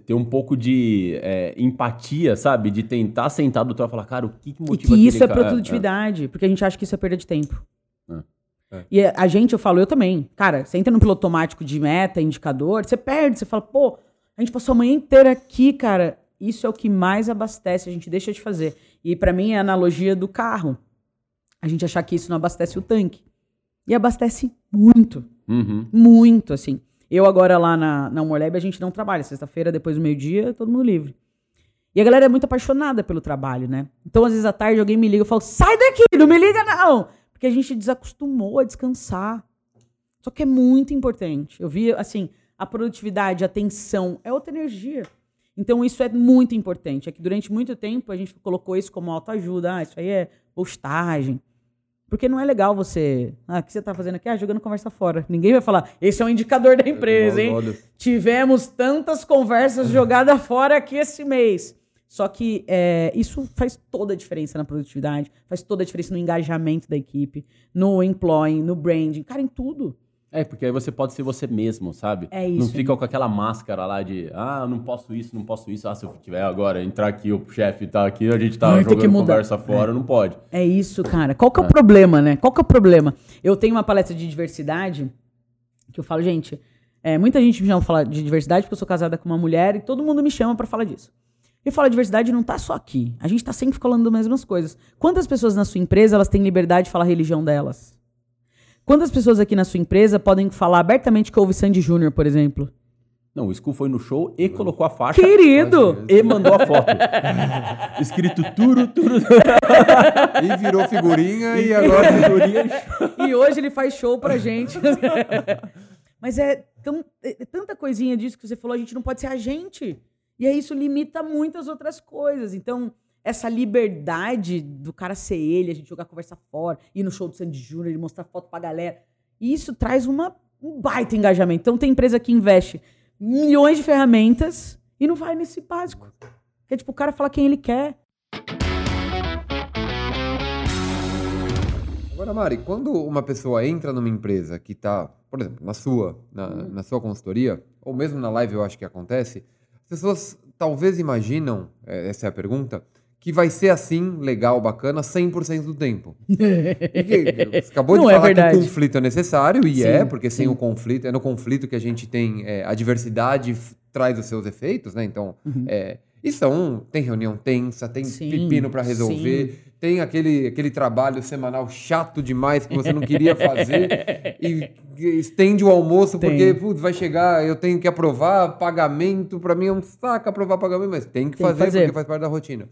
ter um pouco de é, empatia, sabe? De tentar sentar do lado e falar, cara, o que, que E motiva que isso é aquele cara? produtividade, porque a gente acha que isso é perda de tempo. É. É. E a gente, eu falo, eu também. Cara, você entra no piloto automático de meta, indicador, você perde, você fala, pô, a gente passou a manhã inteira aqui, cara. Isso é o que mais abastece, a gente deixa de fazer. E pra mim é a analogia do carro. A gente achar que isso não abastece o tanque. E abastece muito. Uhum. Muito, assim. Eu agora lá na, na Humorlab, a gente não trabalha. Sexta-feira, depois do meio-dia, todo mundo livre. E a galera é muito apaixonada pelo trabalho, né? Então, às vezes, à tarde, alguém me liga e fala, sai daqui, não me liga não! Porque a gente desacostumou a descansar. Só que é muito importante. Eu vi, assim, a produtividade, a atenção, é outra energia. Então, isso é muito importante. É que durante muito tempo a gente colocou isso como autoajuda. Ah, isso aí é postagem. Porque não é legal você. Ah, o que você tá fazendo aqui? Ah, jogando conversa fora. Ninguém vai falar, esse é o indicador da empresa, hein? Tivemos tantas conversas jogadas fora aqui esse mês. Só que é, isso faz toda a diferença na produtividade, faz toda a diferença no engajamento da equipe, no employing, no branding, cara, em tudo. É, porque aí você pode ser você mesmo, sabe? É Não isso. fica com aquela máscara lá de, ah, não posso isso, não posso isso. Ah, se eu tiver agora, entrar aqui, o chefe tá aqui, a gente tá Ai, jogando conversa fora, não pode. É isso, cara. Qual que é o problema, né? Qual que é o problema? Eu tenho uma palestra de diversidade que eu falo, gente, é, muita gente me chama pra falar de diversidade porque eu sou casada com uma mulher e todo mundo me chama pra falar disso. E falar diversidade não tá só aqui. A gente tá sempre falando das mesmas coisas. Quantas pessoas na sua empresa elas têm liberdade de falar a religião delas? Quantas pessoas aqui na sua empresa podem falar abertamente que houve Sandy Júnior, por exemplo? Não, o Skull foi no show e colocou a faixa Querido! e mandou a foto. Escrito turo, turo. E virou figurinha e agora. e hoje ele faz show pra gente. Mas é, tão- é tanta coisinha disso que você falou, a gente não pode ser a gente. E aí isso limita muitas outras coisas. Então, essa liberdade do cara ser ele, a gente jogar conversa fora, ir no show do Sandy Júnior, ele mostrar foto pra galera. E isso traz uma, um baita engajamento. Então, tem empresa que investe milhões de ferramentas e não vai nesse básico. Que é tipo o cara falar quem ele quer. Agora, Mari, quando uma pessoa entra numa empresa que está, por exemplo, na sua, na, na sua consultoria, ou mesmo na live eu acho que acontece, as pessoas talvez imaginam, eh, essa é a pergunta, que vai ser assim, legal, bacana, 100% do tempo. E que- Você acabou Não de é falar que verdade. o conflito é necessário, e Sim, é, porque sem sim. o conflito, é no conflito que a gente tem eh, a diversidade traz os seus efeitos, né? Então, é, e são, tem reunião tensa, tem Uhum. Sim, pepino para resolver, tem aquele, aquele trabalho semanal chato demais que você não queria fazer e estende o almoço Tem. porque putz, vai chegar, eu tenho que aprovar pagamento, para mim é um saco aprovar pagamento, mas tem que, Tem que fazer, fazer. porque faz parte da rotina.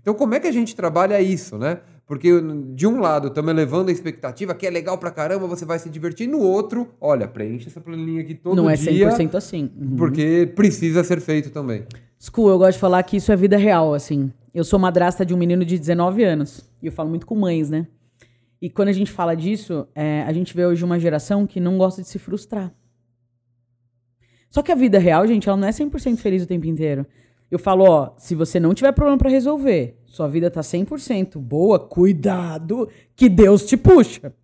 Então, como é que a gente trabalha isso, né? Porque de um lado estamos elevando a expectativa, que é legal pra caramba, você vai se divertir. No outro, olha, preenche essa planilha aqui todo não é dia. 100% assim. Uhum. Porque precisa ser feito também. School, eu gosto de falar que isso é vida real, assim. Eu sou madrasta de um menino de 19 anos. E eu falo muito com mães, né? E quando a gente fala disso, é, a gente vê hoje uma geração que não gosta de se frustrar. Só que a vida real, gente, ela não é 100% feliz o tempo inteiro. Eu falo, ó, se você não tiver problema pra resolver, sua vida tá 100% boa, cuidado, que Deus te puxa.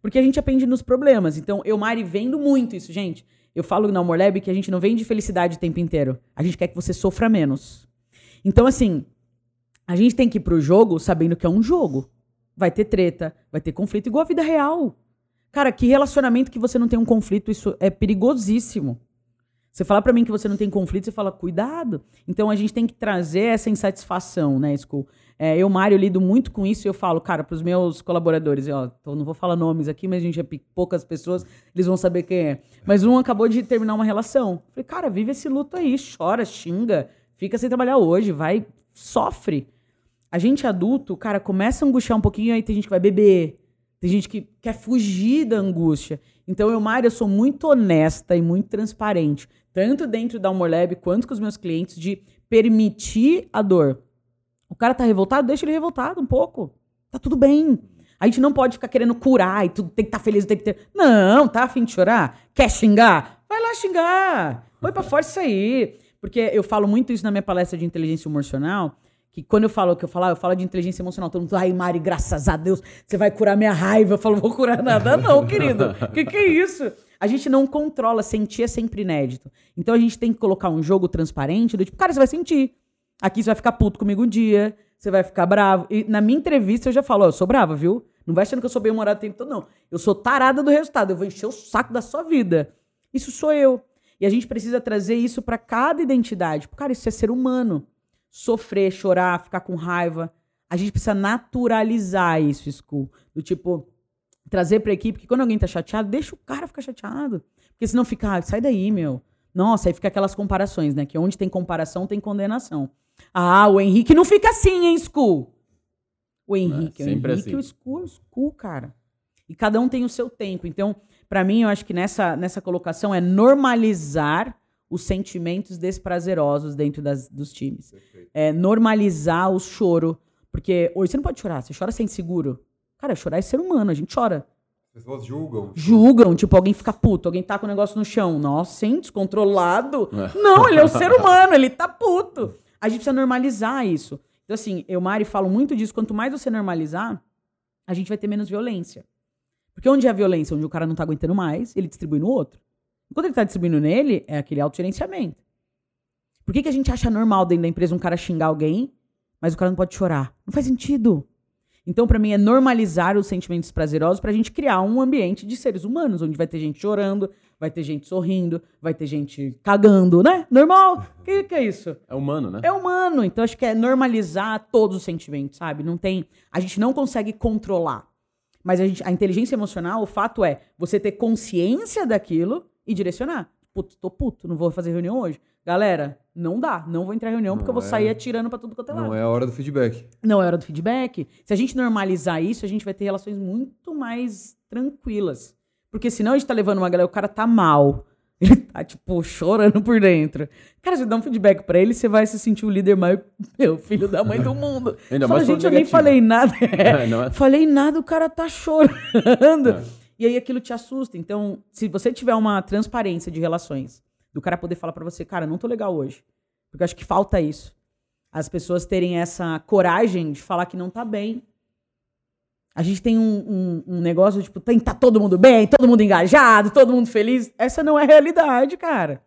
Porque a gente aprende nos problemas. Então, eu, Mari, vendo muito isso, gente. Eu falo no Amor Lab que a gente não vende felicidade o tempo inteiro. A gente quer que você sofra menos. Então, assim, a gente tem que ir pro jogo sabendo que é um jogo. Vai ter treta, vai ter conflito, igual a vida real. Cara, que relacionamento que você não tem um conflito, isso é perigosíssimo. Você fala para mim que você não tem conflito, você fala, cuidado. Então a gente tem que trazer essa insatisfação, né, School? É, eu, Mário, lido muito com isso e eu falo, cara, pros meus colaboradores, ó, não vou falar nomes aqui, mas a gente é poucas pessoas, eles vão saber quem é. Mas um acabou de terminar uma relação. Falei, cara, vive esse luto aí, chora, xinga, fica sem trabalhar hoje, vai, sofre. A gente adulto, cara, começa a angustiar um pouquinho, aí tem gente que vai beber, tem gente que quer fugir da angústia. Então, eu, Mário, eu sou muito honesta e muito transparente tanto dentro da Humor Lab quanto com os meus clientes, de permitir a dor. O cara tá revoltado, deixa ele revoltado um pouco. Tá tudo bem. A gente não pode ficar querendo curar e tudo tem que estar tá feliz o tempo inteiro. Não, tá afim de chorar? Quer xingar? Vai lá xingar. Põe pra fora isso aí. Porque eu falo muito isso na minha palestra de inteligência emocional, que quando eu falo o que eu falo, eu falo de inteligência emocional. Todo mundo, ai, Mari, graças a Deus, você vai curar minha raiva. Eu falo, vou curar nada, não, querido. Que que é isso? A gente não controla, sentir é sempre inédito. Então a gente tem que colocar um jogo transparente do tipo, cara, você vai sentir. Aqui você vai ficar puto comigo um dia, você vai ficar bravo. E na minha entrevista eu já falo, ó, eu sou brava, viu? Não vai achando que eu sou bem-humorado o tempo todo, não. Eu sou tarada do resultado, eu vou encher o saco da sua vida. Isso sou eu. E a gente precisa trazer isso para cada identidade. Cara, isso é ser humano. Sofrer, chorar, ficar com raiva. A gente precisa naturalizar isso, School. Do tipo, trazer pra equipe que quando alguém tá chateado, deixa o cara ficar chateado. Porque senão fica, ah, sai daí, meu. Nossa, aí fica aquelas comparações, né? Que onde tem comparação tem condenação. Ah, o Henrique não fica assim, hein, School? O Henrique, é, o Henrique assim. o School, o School, cara. E cada um tem o seu tempo. Então, para mim, eu acho que nessa, nessa colocação é normalizar os sentimentos desprazerosos dentro das, dos times. Perfeito. É normalizar o choro. Porque hoje você não pode chorar, você chora sem seguro. Cara, chorar é ser humano, a gente chora. As pessoas julgam. Julgam, tipo, alguém fica puto, alguém tá com o negócio no chão. Nossa, sim, descontrolado. É. Não, ele é um ser humano, ele tá puto. A gente precisa normalizar isso. Então, assim, eu, Mari, falo muito disso. Quanto mais você normalizar, a gente vai ter menos violência. Porque onde é a violência? Onde o cara não tá aguentando mais, ele distribui no outro. Enquanto ele tá distribuindo nele, é aquele autogerenciamento. Por que, que a gente acha normal dentro da empresa um cara xingar alguém, mas o cara não pode chorar? Não faz sentido. Então, para mim, é normalizar os sentimentos prazerosos para a gente criar um ambiente de seres humanos, onde vai ter gente chorando, vai ter gente sorrindo, vai ter gente cagando, né? Normal. O que, que, é isso? É humano, né? É humano. Então, acho que é normalizar todos os sentimentos, sabe? Não tem. A gente não consegue controlar. Mas a, gente, a inteligência emocional, o fato é você ter consciência daquilo e direcionar. Putz, tô puto, não vou fazer reunião hoje. Galera, não dá. Não vou entrar em reunião não porque eu vou é... sair atirando pra tudo quanto é lado. Não é a hora do feedback. Não é hora do feedback. Se a gente normalizar isso, a gente vai ter relações muito mais tranquilas. Porque senão a gente tá levando uma galera, o cara tá mal. Ele tá, tipo, chorando por dentro. Cara, você dá um feedback pra ele, você vai se sentir o líder mais. Meu, filho da mãe do mundo. Ainda Fala, mais gente, eu nem falei nada. É, é. Falei nada, o cara tá chorando. É. E aí aquilo te assusta. Então, se você tiver uma transparência de relações, do cara poder falar para você, cara, não tô legal hoje. Porque eu acho que falta isso. As pessoas terem essa coragem de falar que não tá bem. A gente tem um, um, um negócio, tipo, tem tá todo mundo bem, todo mundo engajado, todo mundo feliz. Essa não é a realidade, cara.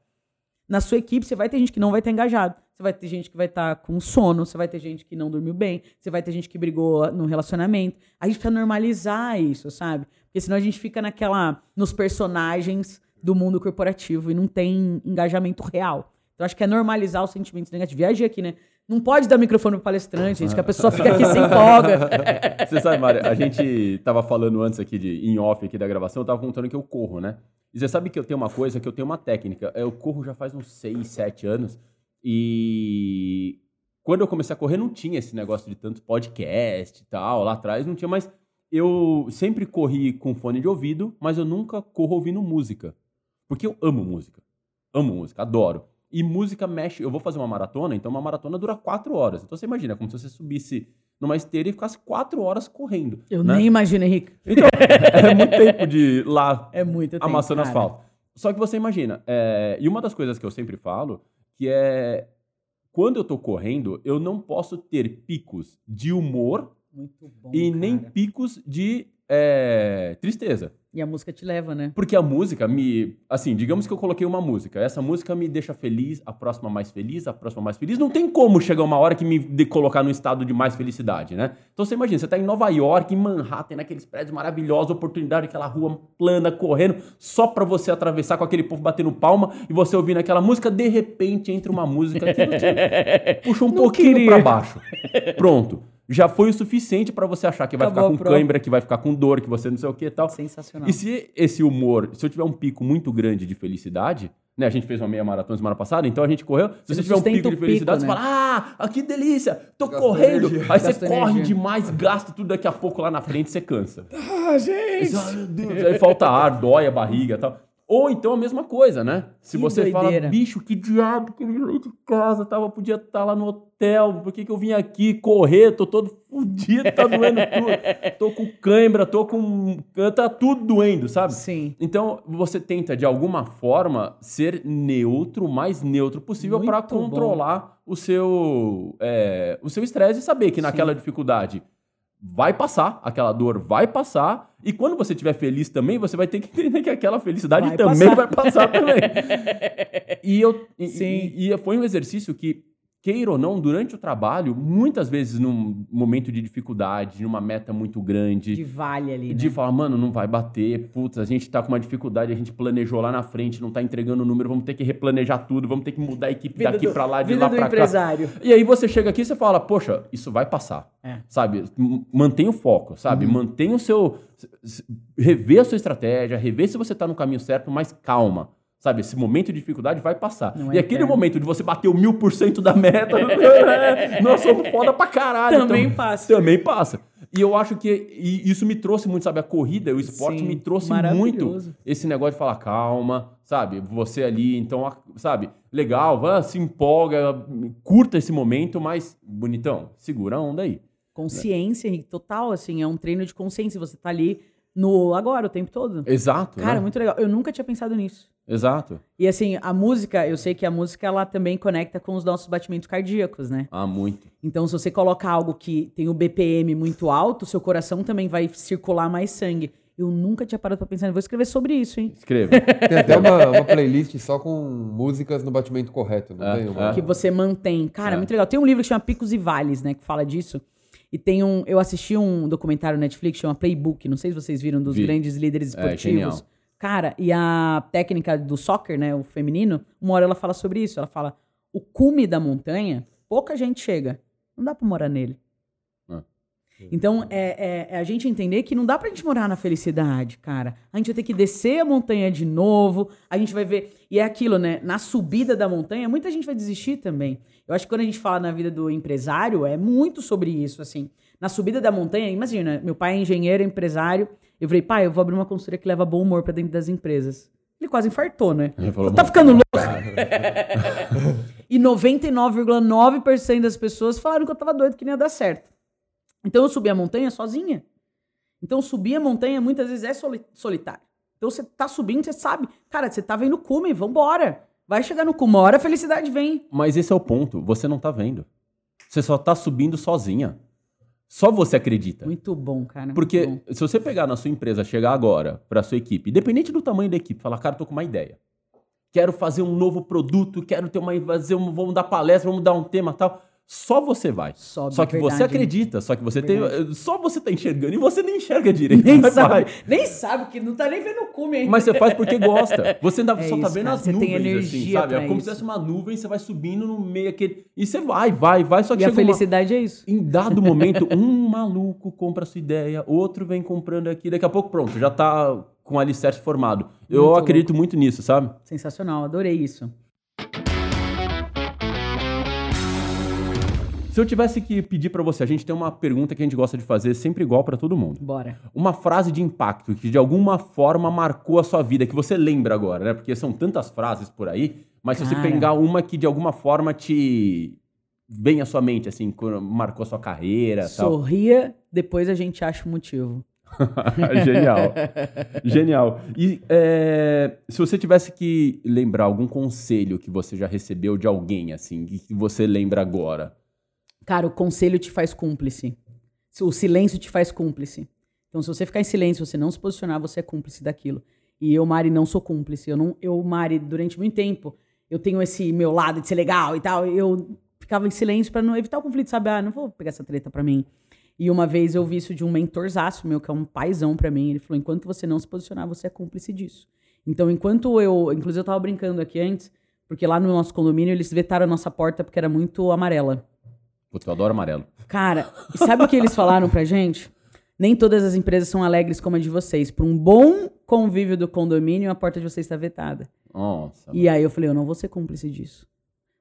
Na sua equipe, você vai ter gente que não vai estar engajado. Você vai ter gente que vai estar com sono, você vai ter gente que não dormiu bem, você vai ter gente que brigou no relacionamento. A gente precisa normalizar isso, sabe? Porque senão a gente fica naquela. nos personagens do mundo corporativo e não tem engajamento real. Então acho que é normalizar os sentimentos negativos. Viajei aqui, né? Não pode dar microfone pro palestrante, gente, que a pessoa fica aqui sem empolga. Você sabe, Mário, a gente tava falando antes aqui de em off aqui da gravação, eu tava contando que eu corro, né? E você sabe que eu tenho uma coisa, que eu tenho uma técnica. Eu corro já faz uns 6, 7 anos. E quando eu comecei a correr, não tinha esse negócio de tanto podcast e tal. Lá atrás não tinha, mas eu sempre corri com fone de ouvido, mas eu nunca corro ouvindo música. Porque eu amo música. Amo música, adoro. E música mexe. Eu vou fazer uma maratona, então uma maratona dura quatro horas. Então você imagina, como se você subisse numa esteira e ficasse quatro horas correndo. Eu né? nem imagino, Henrique. Então, é muito tempo de ir lá É muito tempo, amassando cara. asfalto. Só que você imagina, é, e uma das coisas que eu sempre falo, que é quando eu tô correndo, eu não posso ter picos de humor e nem cara. picos de é, tristeza. E a música te leva, né? Porque a música me. Assim, digamos que eu coloquei uma música. Essa música me deixa feliz, a próxima mais feliz, a próxima mais feliz. Não tem como chegar uma hora que me de colocar num estado de mais felicidade, né? Então você imagina, você tá em Nova York, em Manhattan, naqueles prédios maravilhosos, oportunidade, aquela rua plana, correndo, só pra você atravessar com aquele povo batendo palma e você ouvindo aquela música, de repente entra uma música que puxa um Não pouquinho pra baixo. Pronto. Já foi o suficiente pra você achar que vai Acabou ficar com prova. cãibra, que vai ficar com dor, que você não sei o que e tal. Sensacional. E se esse humor, se eu tiver um pico muito grande de felicidade, né? A gente fez uma meia maratona semana passada, então a gente correu. Se você Você tiver um pico de felicidade, pico, você fala: Ah, que delícia! Tô correndo! energia. Aí você Gastou corre energia. demais, gasta tudo, daqui a pouco lá na frente você cansa. Ah, gente! Aí, você, "Ai, meu Deus, aí falta ar, dói a barriga e tal. Ou então a mesma coisa, né? Se Que você doideira. fala, bicho, que diabo que eu vim de casa, tava, podia estar lá no hotel, por que, que eu vim aqui correr? Tô todo fudido, tá doendo tudo. Tô com cãibra, tô com. tá tudo doendo, sabe? Sim. Então, você tenta, de alguma forma, ser neutro, o mais neutro possível para Muito bom. controlar o seu é, o seu estresse e saber que naquela dificuldade vai passar, aquela dor vai passar, e quando você estiver feliz também, você vai ter que entender que aquela felicidade Vai também passar. vai passar também. E, eu, e, Sim. e- e foi um exercício que, queira ou não, durante o trabalho, muitas vezes num momento de dificuldade, numa meta muito grande, De vale ali, né? de falar, mano, não vai bater, putz, a gente tá com uma dificuldade, a gente planejou lá na frente, não tá entregando o número, vamos ter que replanejar tudo, vamos ter que mudar a equipe Vida daqui do- pra lá, de lá pra empresário. cá. E aí você chega aqui e você fala, poxa, isso vai passar, É. sabe? Mantenha o foco, sabe? Uhum. Mantenha o seu... Rever a sua estratégia, rever se você tá no caminho certo, mas calma. Sabe, esse momento de dificuldade vai passar. Não e é aquele eterno. momento de você bater o mil por cento da meta, nós somos foda pra caralho. Também então- passa. Também passa. E eu acho que e isso me trouxe muito, sabe? A corrida, o esporte Sim, me trouxe muito esse negócio de falar calma, sabe? Você ali, então, sabe? Legal, vá, se empolga, curta esse momento, mas bonitão, segura a onda aí. Consciência, Henrique, total, assim, é um treino de consciência. Você tá ali no agora o tempo todo. Exato. Cara, né? muito legal. Eu nunca tinha pensado nisso. Exato. E assim, a música, eu sei que a música ela também conecta com os nossos batimentos cardíacos, né? Ah, muito. Então, se você coloca algo que tem o BPM muito alto, seu coração também vai circular mais sangue. Eu nunca tinha parado pra pensar, eu vou escrever sobre isso, hein? Escreva. Tem até uma, uma playlist só com músicas no batimento correto, não É, tem? Uma... é. Que você mantém. Cara, É. muito legal. Tem um livro que chama Picos e Vales, né? Que fala disso. E tem um. Eu assisti um documentário na Netflix, chama Playbook. Não sei se vocês viram, dos Vi. grandes líderes É, genial. Cara, e a técnica do soccer, né? O feminino, uma hora ela fala sobre isso. Ela fala: o cume da montanha, pouca gente chega. Não dá pra morar nele. É. Então, é, é- é a gente entender que não dá pra gente morar na felicidade, cara. A gente vai ter que descer a montanha de novo, a gente vai ver. E é aquilo, né? Na subida da montanha, muita gente vai desistir também. Eu acho que quando a gente fala na vida do empresário, é muito sobre isso, assim. Na subida da montanha, imagina, meu pai é engenheiro, empresário. Eu falei, pai, eu vou abrir uma consultoria que leva bom humor pra dentro das empresas. Ele quase infartou, né? Ele falou, tá "Bom, ficando louco? e 99,9% das pessoas falaram que eu tava doido que não ia dar certo. Então eu subi a montanha sozinha. Então subir a montanha muitas vezes é soli- solitário. Então você tá subindo, você sabe, cara, você tá vendo o cume, vambora. Vai chegar no cume, uma hora a felicidade vem. Mas esse é o ponto. Você não tá vendo. Você só tá subindo sozinha. Só você acredita. Muito bom, cara. Porque bom. se você pegar na sua empresa, chegar agora pra sua equipe, independente do tamanho da equipe, falar, cara, tô com uma ideia. Quero fazer um novo produto, quero ter uma fazer um, vamos dar palestra, vamos dar um tema tal. Só você vai. Sobe, só que você verdade. acredita, só que você Verdade. tem, só você tá enxergando e você nem enxerga direito. Nem Mas sabe, vai. nem sabe, que não tá nem vendo o cume ainda. Mas você faz porque gosta. Você ainda É só tá isso, vendo cara. as Você tem nuvens, assim, energia sabe? É como se isso. fosse uma nuvem, você vai subindo no meio aquele. E você vai, vai, vai, só que E a chega uma- felicidade é isso. em dado momento, um maluco compra a sua ideia, outro vem comprando aqui, daqui a pouco pronto, já tá com o alicerce formado. Eu Muito acredito muito nisso, sabe? Sensacional, adorei isso. Se eu tivesse que pedir pra você, a gente tem uma pergunta que a gente gosta de fazer sempre igual pra todo mundo. Bora. Uma frase de impacto que de alguma forma marcou a sua vida, que você lembra agora, né? Porque são tantas frases por aí, mas se você Cara. pegar uma que de alguma forma te vem à sua mente, assim, marcou a sua carreira e tal. Sorria, depois a gente acha o motivo. Genial. Genial. E é, se você tivesse que lembrar algum conselho que você já recebeu de alguém, assim, que você lembra agora. Cara, o conselho te faz cúmplice. O silêncio te faz cúmplice. Então, se você ficar em silêncio, você não se posicionar, você é cúmplice daquilo. E eu, Mari, não sou cúmplice. Eu, não, eu Mari, durante muito tempo, eu tenho esse meu lado de ser legal e tal. Eu ficava em silêncio pra não evitar o conflito, sabe? Ah, não vou pegar essa treta pra mim. E uma vez eu vi isso de um mentorzaço meu, que é um paizão pra mim. Ele falou: enquanto você não se posicionar, você é cúmplice disso. Então, enquanto eu. Inclusive, eu tava brincando aqui antes, porque lá no nosso condomínio eles vetaram a nossa porta porque era muito amarela. Putz, eu adoro amarelo. Cara, sabe o que eles falaram pra gente? Nem todas as empresas são alegres como a de vocês. Para um bom convívio do condomínio, a porta de vocês está vetada. Nossa. E aí eu falei, eu não vou ser cúmplice disso.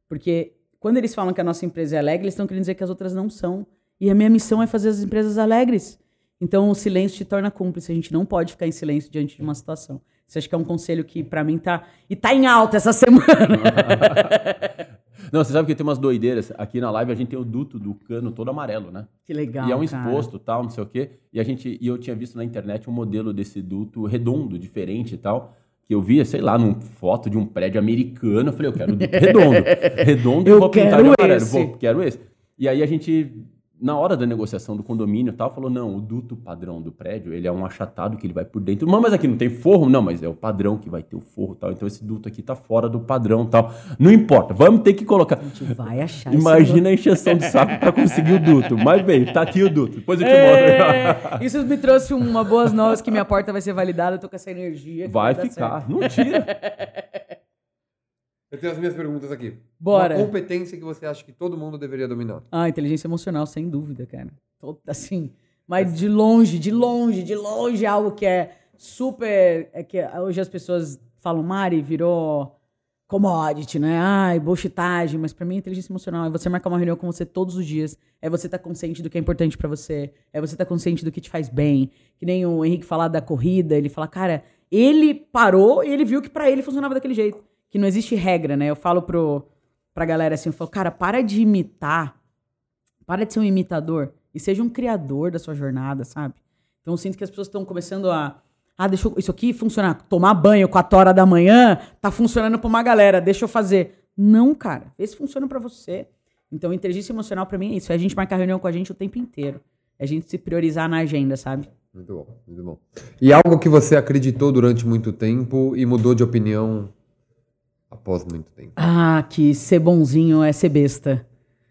Porque quando eles falam que a nossa empresa é alegre, eles estão querendo dizer que as outras não são. E a minha missão é fazer as empresas alegres. Então o silêncio te torna cúmplice. A gente não pode ficar em silêncio diante de uma situação. Isso acho que é um conselho que pra mim tá. E tá em alta essa semana. Não, você sabe que tem umas doideiras. Aqui na live a gente tem o duto do cano todo amarelo, né? que legal. e é um cara. exposto, tal, não sei o quê. E a gente, e eu tinha visto na internet um modelo desse duto redondo, diferente e tal. Que eu via, sei lá, numa foto de um prédio americano. Eu falei, eu quero duto redondo. Redondo e Eu vou pintar de amarelo. esse. Vou, quero esse. E aí a gente, na hora da negociação do condomínio e tal, falou, não, o duto padrão do prédio, ele é um achatado que ele vai por dentro. Mas, aqui não tem forro? Não, mas é o padrão que vai ter o forro tal. Então esse duto aqui tá fora do padrão tal. Não importa, vamos ter que colocar. A gente vai achar Imagina a encheção de saco pra conseguir o duto. Mas bem, tá aqui o duto. Depois eu te mostro. É, isso me trouxe uma boas novas que minha porta vai ser validada. Eu tô com essa energia. Vai ficar. certo. Não tira. Eu tenho as minhas perguntas aqui. Bora. Uma competência que você acha que todo mundo deveria dominar. Ah, inteligência emocional, sem dúvida, cara. Assim, mas de longe, de longe, de longe, é algo que é super. É que hoje as pessoas falam, Mari, virou commodity, né? Ai, bullshitagem. Mas pra mim, inteligência emocional é você marcar uma reunião com você todos os dias. É você estar consciente do que é importante pra você. É você estar consciente do que te faz bem. Que nem o Henrique falar da corrida, ele fala, cara, ele parou e ele viu que pra ele funcionava daquele jeito. Que não existe regra, né? Eu falo pro, pra galera assim, eu falo, cara, para de imitar para de ser um imitador e seja um criador da sua jornada, sabe? Então eu sinto que as pessoas estão começando a. Ah, deixa eu- isso aqui funcionar. Tomar banho 4 horas da manhã tá funcionando pra uma galera, deixa eu fazer. Não, cara. Esse funciona pra você. Então, inteligência emocional pra mim é isso. É a gente marcar reunião com a gente o tempo inteiro. É a gente se priorizar na agenda, sabe? Muito bom, muito bom. E algo que você acreditou durante muito tempo e mudou de opinião após muito tempo. Ah, que ser bonzinho é ser besta.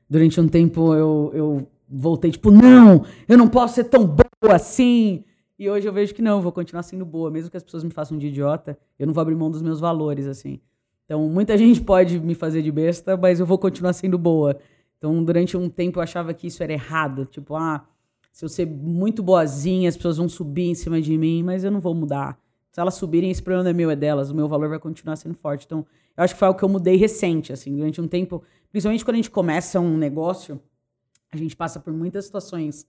Durante um tempo eu, eu voltei, tipo, não, eu não posso ser tão boa assim. E hoje eu vejo que não, vou continuar sendo boa. Mesmo que as pessoas me façam de idiota, eu não vou abrir mão dos meus valores, assim. Então, muita gente pode me fazer de besta, mas eu vou continuar sendo boa. Então, durante um tempo eu achava que isso era errado. Tipo, ah, se eu ser muito boazinha, as pessoas vão subir em cima de mim, mas eu não vou mudar. Se elas subirem, esse problema não é meu, é delas. O meu valor vai continuar sendo forte. Então, eu acho que foi algo que eu mudei recente, assim, durante um tempo. Principalmente quando a gente começa um negócio, a gente passa por muitas situações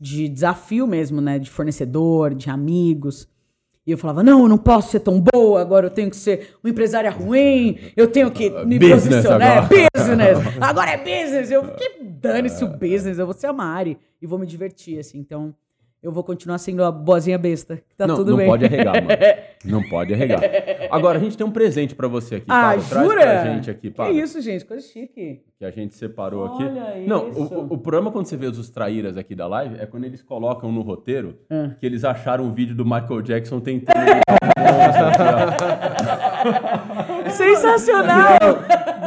de desafio mesmo, né? De fornecedor, de amigos. E eu falava, não, eu não posso ser tão boa, agora eu tenho que ser uma empresária ruim, eu tenho que me Business posicionar. agora. É business! Agora é business! Eu que dane-se o business, eu vou ser a Mari e vou me divertir, assim. Então, eu vou continuar sendo a boazinha besta. que Tá não, tudo não bem. pode arregar, mano. Não pode arregar. Agora, a gente tem um presente pra você aqui, Ah, Pablo. Traz jura? pra gente aqui, Que Pablo. isso, gente? Coisa chique. Que a gente separou Olha aqui. Não, isso. o, o problema quando você vê os traíras aqui da live é quando eles colocam no roteiro Ah. que eles acharam um vídeo do Michael Jackson tentando. Sensacional!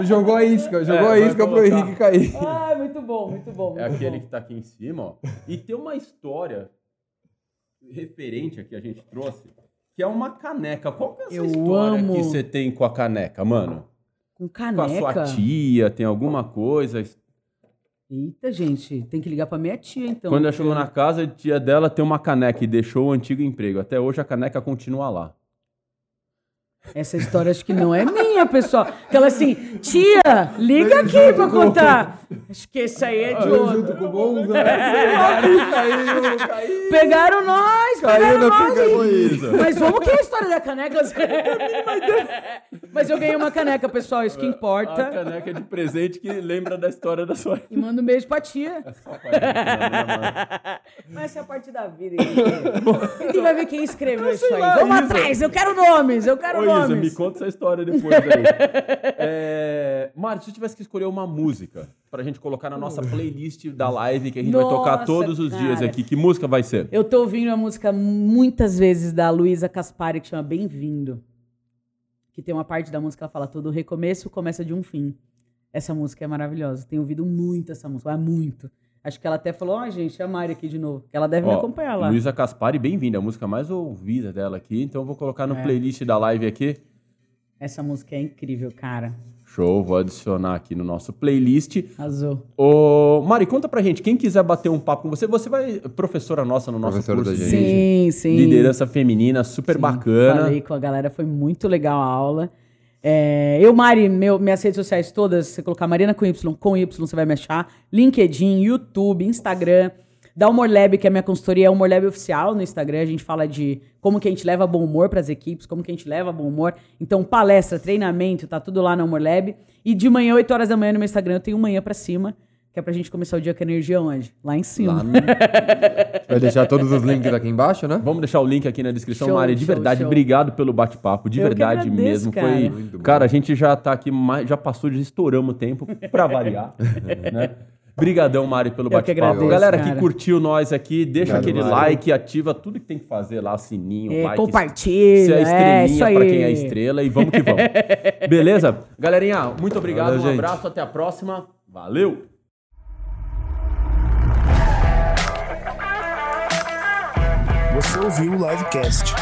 Jogou a isca, jogou É, a isca pro. Henrique cair. ah, muito bom, muito bom. É muito aquele bom. que tá aqui em cima, ó. E tem uma história referente a que a gente trouxe, que é uma caneca. Qual que é essa Eu história amo. que você tem com a caneca, mano? Com Com a sua caneca. tia, tem alguma coisa? Eita, gente, tem que ligar pra minha tia, então. Quando ela chegou na casa, a tia dela tem uma caneca e deixou o antigo emprego. Até hoje a caneca continua lá. Essa história acho que não é minha, pessoal. Aquela assim, tia, liga aqui pra contar. Acho que esse aí é de outro. Junto com o Monza, né? Caiu, caiu. Pegaram nós, Caiu pegaram nós. Isso. Mas vamos que é a história da caneca. Mas eu ganhei uma caneca, pessoal, isso que A importa. caneca de presente que lembra da história da sua. E manda um beijo pra tia. Mas essa é a parte da vida. gente. Ninguém vai ver quem escreveu isso aí. Vamos atrás, eu quero nomes, eu quero Ô, Nomes. me conta essa história depois aí. é... Mário, se você tivesse que escolher uma música pra gente colocar na nossa playlist da live que a gente vai tocar Nossa, todos os dias cara. aqui, que música vai ser? Eu tô ouvindo a música muitas vezes da Luísa Caspari, que chama Bem-vindo. Que tem uma parte da música que ela fala: todo recomeço começa de um fim. Essa música é maravilhosa. Tenho ouvido muito essa música, muito. Acho que ela até falou: Ó, gente, a Mari aqui de novo. Que ela deve me Ó, acompanhar lá. Luísa Caspari, bem-vinda. A música mais ouvida dela aqui. Então eu vou colocar no É. playlist da live aqui. Essa música é incrível, cara. Show, vou adicionar aqui no nosso playlist. Azul. Ô, Mari, conta pra gente, quem quiser bater um papo com você, você vai, professora nossa no nosso Professora curso da gente. Sim, sim. liderança feminina, super Sim, bacana. Falei com a galera, foi muito legal a aula. É, eu, Mari, meu, minhas redes sociais todas, você colocar Marina com Y, com Y, você vai me achar. LinkedIn, YouTube, Instagram. Da Humor Lab, que é a minha consultoria, é Humor Lab oficial no Instagram. A gente fala de como que a gente leva bom humor para as equipes, como que a gente leva bom humor. Então, palestra, treinamento, tá tudo lá no Humor Lab. E de manhã, 8 horas da manhã no meu Instagram, eu tenho manhã para cima, que é pra gente começar o dia com energia onde? Lá em cima. Lá no- Vai deixar todos os links aqui embaixo, né? Vamos deixar o link aqui na descrição, Show, Mari. De show, verdade, show. obrigado pelo bate-papo. De Eu que verdade agradeço, mesmo. cara. Foi. Muito bom. Cara, a gente já tá aqui, já passou, já estouramos o tempo pra variar. né? Brigadão, Mari, pelo que bate-papo. Galera que cara. curtiu nós aqui, deixa Obrigado, aquele Mari. like, ativa tudo que tem que fazer lá, sininho, É, like. compartilha, Se é é, estrelinha aí. pra quem é estrela e vamos que vamos. Beleza? Galerinha, muito obrigado, Valeu, um gente. abraço, até a próxima. Valeu! Você ouviu o Livecast.